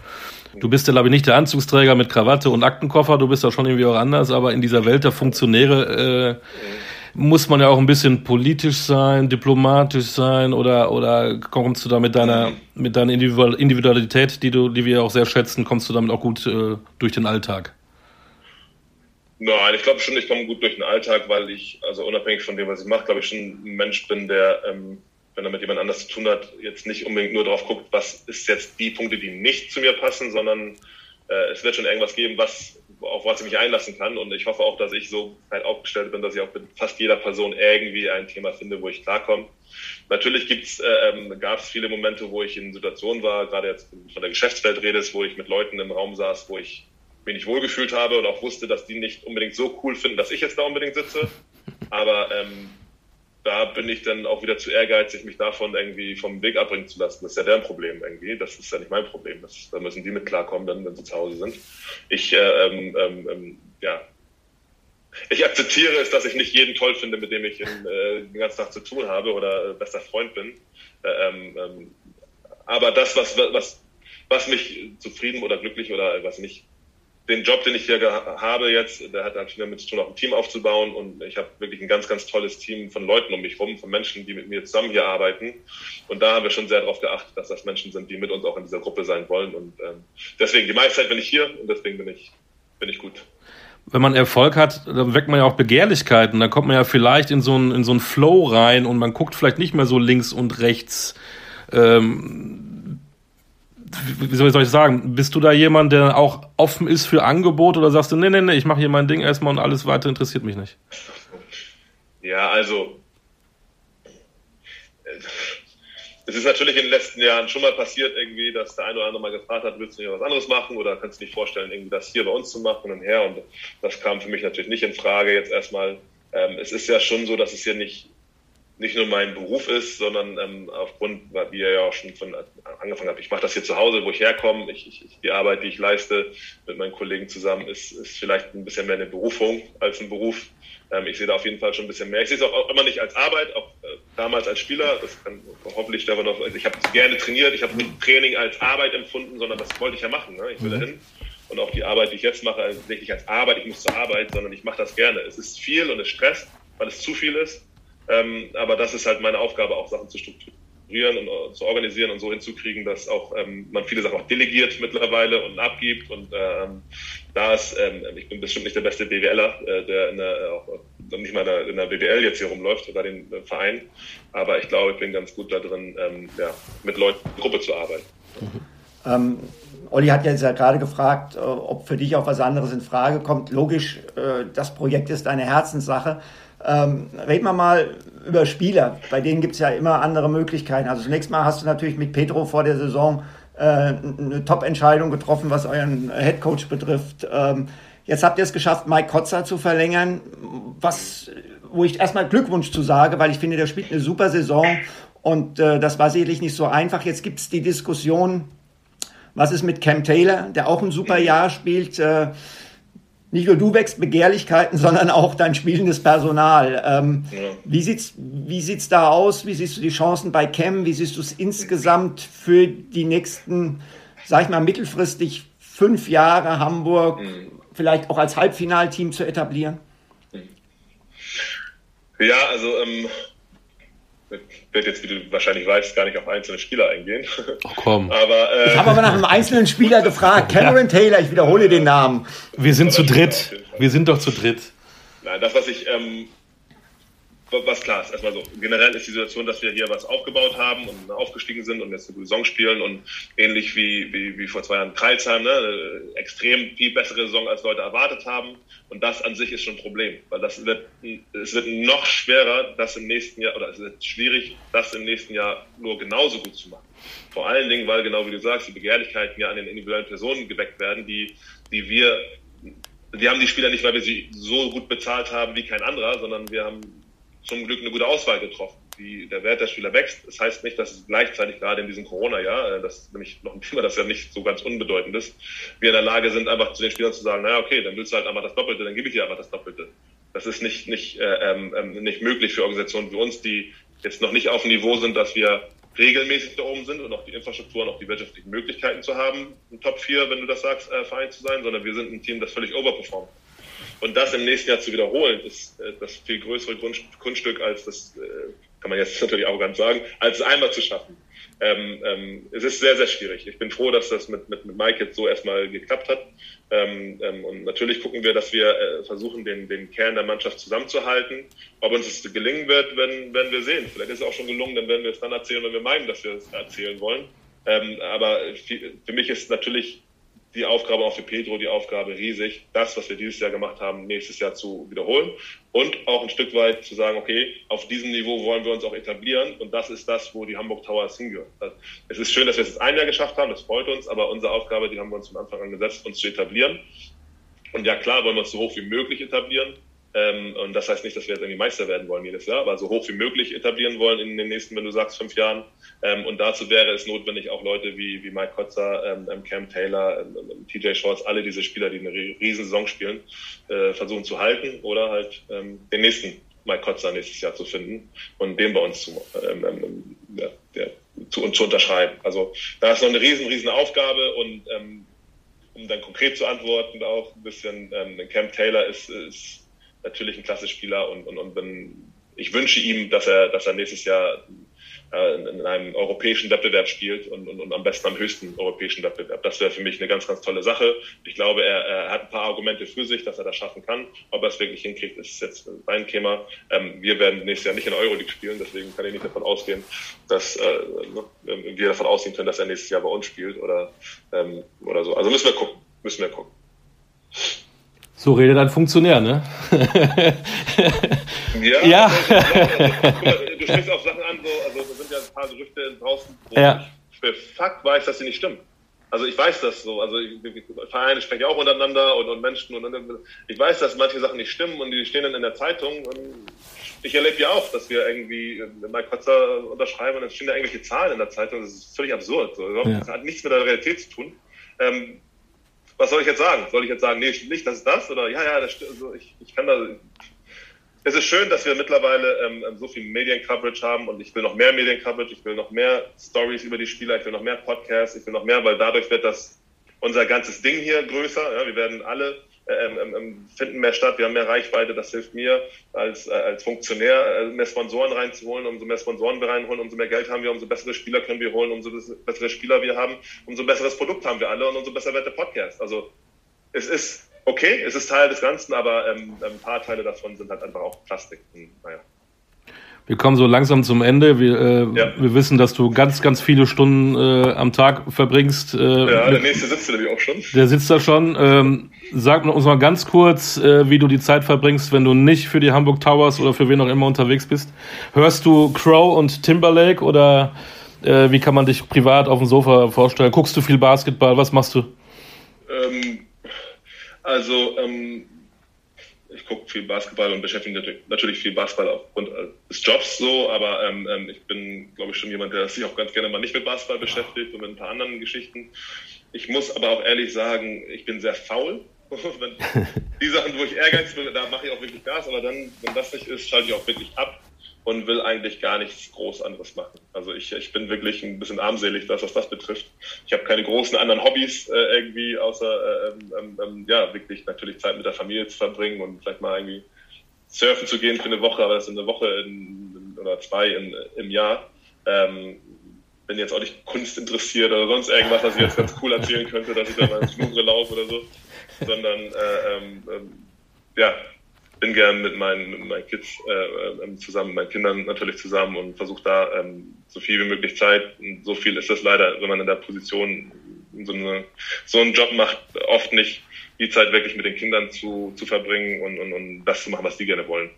Du bist ja, glaube ich, nicht der Anzugsträger mit Krawatte und Aktenkoffer, du bist ja schon irgendwie auch anders, aber in dieser Welt der Funktionäre äh, muss man ja auch ein bisschen politisch sein, diplomatisch sein oder, oder kommst du da mit deiner, mit deiner Individualität, die du, die wir auch sehr schätzen, kommst du damit auch gut äh, durch den Alltag? Nein, ich glaube schon, ich komme gut durch den Alltag, weil ich, also unabhängig von dem, was ich mache, glaube ich schon ein Mensch bin, der, ähm, wenn er mit jemand anders zu tun hat, jetzt nicht unbedingt nur darauf guckt, was ist jetzt die Punkte, die nicht zu mir passen, sondern äh, es wird schon irgendwas geben, was auf was ich mich einlassen kann. Und ich hoffe auch, dass ich so weit aufgestellt bin, dass ich auch mit fast jeder Person irgendwie ein Thema finde, wo ich klarkomme. Natürlich gibt's, äh, ähm, gab es viele Momente, wo ich in Situationen war, gerade jetzt von der Geschäftswelt redest, wo ich mit Leuten im Raum saß, wo ich mich nicht wohlgefühlt habe und auch wusste, dass die nicht unbedingt so cool finden, dass ich jetzt da unbedingt sitze. Aber ähm, da bin ich dann auch wieder zu ehrgeizig, mich davon irgendwie vom Weg abbringen zu lassen. Das ist ja deren Problem irgendwie. Das ist ja nicht mein Problem. Das, da müssen die mit klarkommen, dann, wenn sie zu Hause sind. Ich, äh, ähm, ähm, ähm, ja, ich akzeptiere es, dass ich nicht jeden toll finde, mit dem ich in, äh, den ganzen Tag zu tun habe oder äh, bester Freund bin. Äh, ähm, ähm, aber das, was, was, was mich zufrieden oder glücklich oder was mich den Job, den ich hier habe jetzt, der hat viel damit zu tun, auch ein Team aufzubauen. Und ich habe wirklich ein ganz, ganz tolles Team von Leuten um mich rum, von Menschen, die mit mir zusammen hier arbeiten. Und da haben wir schon sehr darauf geachtet, dass das Menschen sind, die mit uns auch in dieser Gruppe sein wollen. Und ähm, deswegen, die meiste Zeit bin ich hier und deswegen bin ich, bin ich gut. Wenn man Erfolg hat, dann weckt man ja auch Begehrlichkeiten. Da kommt man ja vielleicht in so einen, in so einen Flow rein und man guckt vielleicht nicht mehr so links und rechts. Ähm, wie soll ich sagen, bist du da jemand, der auch offen ist für Angebote oder sagst du, nee, nee, nee, ich mache hier mein Ding erstmal und alles weiter interessiert mich nicht? Ja, also es ist natürlich in den letzten Jahren schon mal passiert, irgendwie, dass der eine oder andere mal gefragt hat, willst du nicht was anderes machen oder kannst du dir vorstellen, irgendwie das hier bei uns zu machen und her. Und das kam für mich natürlich nicht in Frage. Jetzt erstmal, ähm, es ist ja schon so, dass es hier nicht nicht nur mein Beruf ist, sondern ähm, aufgrund, wie ihr ja auch schon von angefangen habt, ich mache das hier zu Hause, wo ich herkomme. Ich, ich, die Arbeit, die ich leiste mit meinen Kollegen zusammen, ist, ist vielleicht ein bisschen mehr eine Berufung als ein Beruf. Ähm, ich sehe da auf jeden Fall schon ein bisschen mehr. Ich sehe es auch immer nicht als Arbeit, auch äh, damals als Spieler. Das kann hoffentlich Stefan noch. Also ich habe gerne trainiert, ich habe Training als Arbeit empfunden, sondern das wollte ich ja machen. Ne? Ich will mhm. dahin. Und auch die Arbeit, die ich jetzt mache, also nicht als Arbeit, ich muss zur Arbeit, sondern ich mache das gerne. Es ist viel und es stresst, weil es zu viel ist. Ähm, aber das ist halt meine Aufgabe, auch Sachen zu strukturieren. und zu organisieren und so hinzukriegen, dass auch ähm, man viele Sachen auch delegiert mittlerweile und abgibt. Und ähm, da ist, ähm, ich bin bestimmt nicht der beste BWLer, äh, der in der, auch nicht mal in der BWL jetzt hier rumläuft bei den äh, Vereinen. Aber ich glaube, ich bin ganz gut da drin, ähm, ja, mit Leuten in Gruppe zu arbeiten. Mhm. Ähm, Olli hat jetzt ja gerade gefragt, äh, ob für dich auch was anderes in Frage kommt. Logisch, äh, das Projekt ist eine Herzenssache. Ähm, reden wir mal über Spieler. Bei denen gibt es ja immer andere Möglichkeiten. Also zunächst mal hast du natürlich mit Pedro vor der Saison äh, eine Top-Entscheidung getroffen, was euren Headcoach betrifft. Ähm, jetzt habt ihr es geschafft, Mike Kotzer zu verlängern, was, wo ich erstmal Glückwunsch zu sage, weil ich finde, der spielt eine super Saison und äh, das war sicherlich nicht so einfach. Jetzt gibt es die Diskussion, was ist mit Cam Taylor, der auch ein super Jahr spielt? Äh, nicht nur du wächst Begehrlichkeiten, sondern auch dein spielendes Personal. Ähm, ja. Wie sieht's, wie sieht's da aus? Wie siehst du die Chancen bei Cam? Wie siehst du es insgesamt für die nächsten, sag ich mal, mittelfristig fünf Jahre Hamburg mhm. vielleicht auch als Halbfinalteam zu etablieren? Ja, also ähm, werde jetzt, wie du wahrscheinlich weißt, gar nicht auf einzelne Spieler eingehen. Ach komm. Aber, äh, ich habe aber nach einem einzelnen Spieler gefragt. Cameron Taylor, ich wiederhole den Namen. Wir sind zu dritt. Wir sind doch zu dritt. Nein, das, was ich ähm, was klar ist, erstmal so. Generell ist die Situation, dass wir hier was aufgebaut haben und aufgestiegen sind und jetzt eine gute Saison spielen und ähnlich wie, wie, wie vor zwei Jahren Kreilsheim, ne, extrem viel bessere Saison als Leute erwartet haben. Und das an sich ist schon ein Problem, weil das wird, es wird noch schwerer, das im nächsten Jahr, oder es wird schwierig, das im nächsten Jahr nur genauso gut zu machen. Vor allen Dingen, weil genau wie du sagst, die Begehrlichkeiten ja an den individuellen Personen geweckt werden, die, die wir, wir haben die Spieler nicht, weil wir sie so gut bezahlt haben wie kein anderer, sondern wir haben zum Glück eine gute Auswahl getroffen. Die, der Wert der Spieler wächst. Das heißt nicht, dass es gleichzeitig gerade in diesem Corona-Jahr, äh, das ist nämlich noch ein Thema, das ja nicht so ganz unbedeutend ist, wir in der Lage sind, einfach zu den Spielern zu sagen, naja, okay, dann willst du halt einfach das Doppelte, dann gebe ich dir einfach das Doppelte. Das ist nicht, nicht, äh, ähm, ähm, nicht möglich für Organisationen wie uns, die jetzt noch nicht auf dem Niveau sind, dass wir regelmäßig da oben sind und auch die Infrastruktur und auch die wirtschaftlichen Möglichkeiten zu haben, ein Top 4, wenn du das sagst, äh, Verein zu sein, sondern wir sind ein Team, das völlig overperformt. Und das im nächsten Jahr zu wiederholen, ist äh, das viel größere Kunststück als das, äh, kann man jetzt natürlich auch ganz sagen, als es einmal zu schaffen. Ähm, ähm, es ist sehr, sehr schwierig. Ich bin froh, dass das mit, mit, mit Mike jetzt so erstmal geklappt hat. Ähm, ähm, und natürlich gucken wir, dass wir äh, versuchen, den, den Kern der Mannschaft zusammenzuhalten. Ob uns es gelingen wird, werden, werden wir sehen. Vielleicht ist es auch schon gelungen, dann werden wir es dann erzählen, wenn wir meinen, dass wir es erzählen wollen. Ähm, aber für mich ist natürlich die Aufgabe auch für Pedro, die Aufgabe riesig, das, was wir dieses Jahr gemacht haben, nächstes Jahr zu wiederholen und auch ein Stück weit zu sagen, okay, auf diesem Niveau wollen wir uns auch etablieren und das ist das, wo die Hamburg Towers hingehören. Es ist schön, dass wir es jetzt ein Jahr geschafft haben, das freut uns, aber unsere Aufgabe, die haben wir uns von Anfang an gesetzt, uns zu etablieren. Und ja, klar, wollen wir uns so hoch wie möglich etablieren. Ähm, und das heißt nicht, dass wir jetzt irgendwie Meister werden wollen jedes Jahr, aber so hoch wie möglich etablieren wollen in den nächsten, wenn du sagst, fünf Jahren. Ähm, und dazu wäre es notwendig, auch Leute wie, wie Mike Kotzer, ähm, ähm Cam Taylor, ähm, ähm TJ Shorts, alle diese Spieler, die eine riesen Saison spielen, äh, versuchen zu halten oder halt ähm, den nächsten Mike Kotzer nächstes Jahr zu finden und den bei uns zu, ja, der, zu, zu unterschreiben. Also da ist noch eine riesen, riesen Aufgabe und um dann konkret zu antworten, auch ein bisschen, Cam Taylor ist, ist natürlich ein klasse Spieler und, und, und bin, ich wünsche ihm, dass er, dass er nächstes Jahr äh, in einem europäischen Wettbewerb spielt und, und, und am besten am höchsten europäischen Wettbewerb. Das wäre für mich eine ganz, ganz tolle Sache. Ich glaube, er, er hat ein paar Argumente für sich, dass er das schaffen kann. Ob er es wirklich hinkriegt, ist jetzt sein Thema. Ähm, wir werden nächstes Jahr nicht in der Euroleague spielen, deswegen kann ich nicht davon ausgehen, dass äh, ne, wir davon ausgehen können, dass er nächstes Jahr bei uns spielt oder, ähm, oder so. Also müssen wir gucken. Müssen wir gucken. So redet ein Funktionär, ne? ja. ja. Also, du sprichst auch Sachen an, so, also da sind ja ein paar Gerüchte draußen, wo ja. ich für Fakt weiß, dass sie nicht stimmen. Also ich weiß das so. Also ich, Vereine sprechen auch untereinander und, und Menschen und, und, ich weiß, dass manche Sachen nicht stimmen und die stehen dann in der Zeitung und ich erlebe ja auch, dass wir irgendwie mal Kotzer unterschreiben und dann stehen da irgendwelche Zahlen in der Zeitung. Das ist völlig absurd. So. Das ja. hat nichts mit der Realität zu tun. Ähm, was soll ich jetzt sagen? Soll ich jetzt sagen, nee, nicht, das ist das? Oder ja, ja, das stimmt. Also ich, ich kann da. Es ist schön, dass wir mittlerweile ähm, ähm, so viel Mediencoverage haben und ich will noch mehr Mediencoverage, ich will noch mehr Stories über die Spieler, ich will noch mehr Podcasts, ich will noch mehr, weil dadurch wird das unser ganzes Ding hier größer. Ja, wir werden alle ähm, ähm, ähm, finden mehr statt, wir haben mehr Reichweite, das hilft mir als, äh, als Funktionär, äh, mehr Sponsoren reinzuholen, umso mehr Sponsoren wir reinholen, umso mehr Geld haben wir, umso bessere Spieler können wir holen, umso bessere Spieler wir haben, umso besseres Produkt haben wir alle und umso besser wird der Podcast. Also es ist okay, es ist Teil des Ganzen, aber ähm, ein paar Teile davon sind halt einfach auch Plastik. Und, naja. Wir kommen so langsam zum Ende. Wir, äh, ja. wir wissen, dass du ganz, ganz viele Stunden äh, am Tag verbringst. Äh, ja, der nächste sitzt nämlich auch schon. Der sitzt da schon. Ähm, sag uns mal ganz kurz, äh, wie du die Zeit verbringst, wenn du nicht für die Hamburg Towers oder für wen auch immer unterwegs bist. Hörst du Crow und Timberlake oder äh, wie kann man dich privat auf dem Sofa vorstellen? Guckst du viel Basketball? Was machst du? Ähm, also, ähm, ich gucke viel Basketball und beschäftige mich natürlich viel Basketball aufgrund äh, des Jobs so, aber ähm, ähm, ich bin, glaube ich, schon jemand, der sich auch ganz gerne mal nicht mit Basketball beschäftigt und mit ein paar anderen Geschichten. Ich muss aber auch ehrlich sagen, ich bin sehr faul. die Sachen, wo ich ehrgeizig bin, da mache ich auch wirklich Gas, aber dann, wenn das nicht ist, schalte ich auch wirklich ab und will eigentlich gar nichts groß anderes machen. Also ich, ich bin wirklich ein bisschen armselig, was das betrifft. Ich habe keine großen anderen Hobbys äh, irgendwie, außer äh, ähm, ähm, ja wirklich natürlich Zeit mit der Familie zu verbringen und vielleicht mal irgendwie surfen zu gehen für eine Woche, aber das ist eine Woche in, oder zwei in, im Jahr. Ähm, bin jetzt auch nicht Kunst interessiert oder sonst irgendwas, was ich jetzt ganz cool erzählen könnte, dass ich da mal ins laufe oder so, sondern äh, ähm, ähm, ja, bin gern mit meinen, mit meinen Kids äh, ähm, zusammen, meinen Kindern natürlich zusammen und versuche da ähm, so viel wie möglich Zeit. Und so viel ist das leider, wenn man in der Position so, eine, so einen Job macht, oft nicht die Zeit wirklich mit den Kindern zu, zu verbringen und, und, und das zu machen, was die gerne wollen.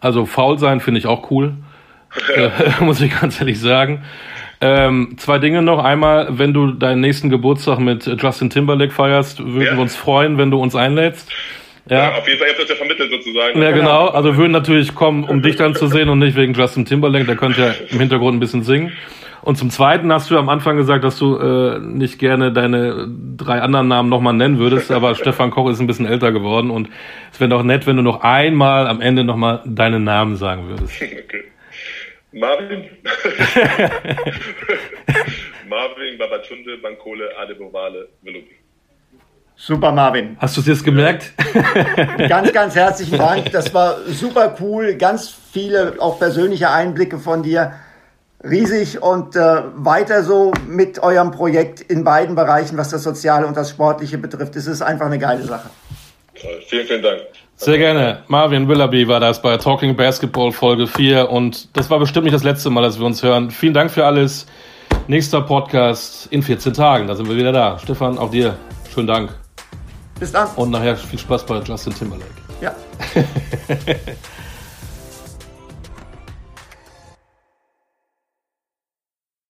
Also faul sein finde ich auch cool, äh, muss ich ganz ehrlich sagen. Ähm, zwei Dinge noch. Einmal, wenn du deinen nächsten Geburtstag mit Justin Timberlake feierst, würden ja. wir uns freuen, wenn du uns einlädst. Ja. ja. auf jeden Fall, ihr habt das ja vermittelt sozusagen. Ja, genau. Also würden natürlich kommen, um dich dann zu sehen und nicht wegen Justin Timberlake. Der könnte ja im Hintergrund ein bisschen singen. Und zum Zweiten hast du am Anfang gesagt, dass du äh, nicht gerne deine drei anderen Namen nochmal nennen würdest, aber Stefan Koch ist ein bisschen älter geworden und es wäre doch nett, wenn du noch einmal am Ende nochmal deine Namen sagen würdest. Okay. Marvin. Marvin, Babatunde, Bankole, Adebovale, Velubi. Super, Marvin. Hast du es jetzt gemerkt? ganz, ganz herzlichen Dank. Das war super cool. Ganz viele auch persönliche Einblicke von dir. Riesig und äh, weiter so mit eurem Projekt in beiden Bereichen, was das Soziale und das Sportliche betrifft. Es ist einfach eine geile Sache. Vielen, vielen Dank. Sehr gerne. Marvin Willoughby war das bei Talking Basketball Folge 4 und das war bestimmt nicht das letzte Mal, dass wir uns hören. Vielen Dank für alles. Nächster Podcast in 14 Tagen, da sind wir wieder da. Stefan, auch dir schönen Dank. Bis dann. Und nachher viel Spaß bei Justin Timberlake. Ja.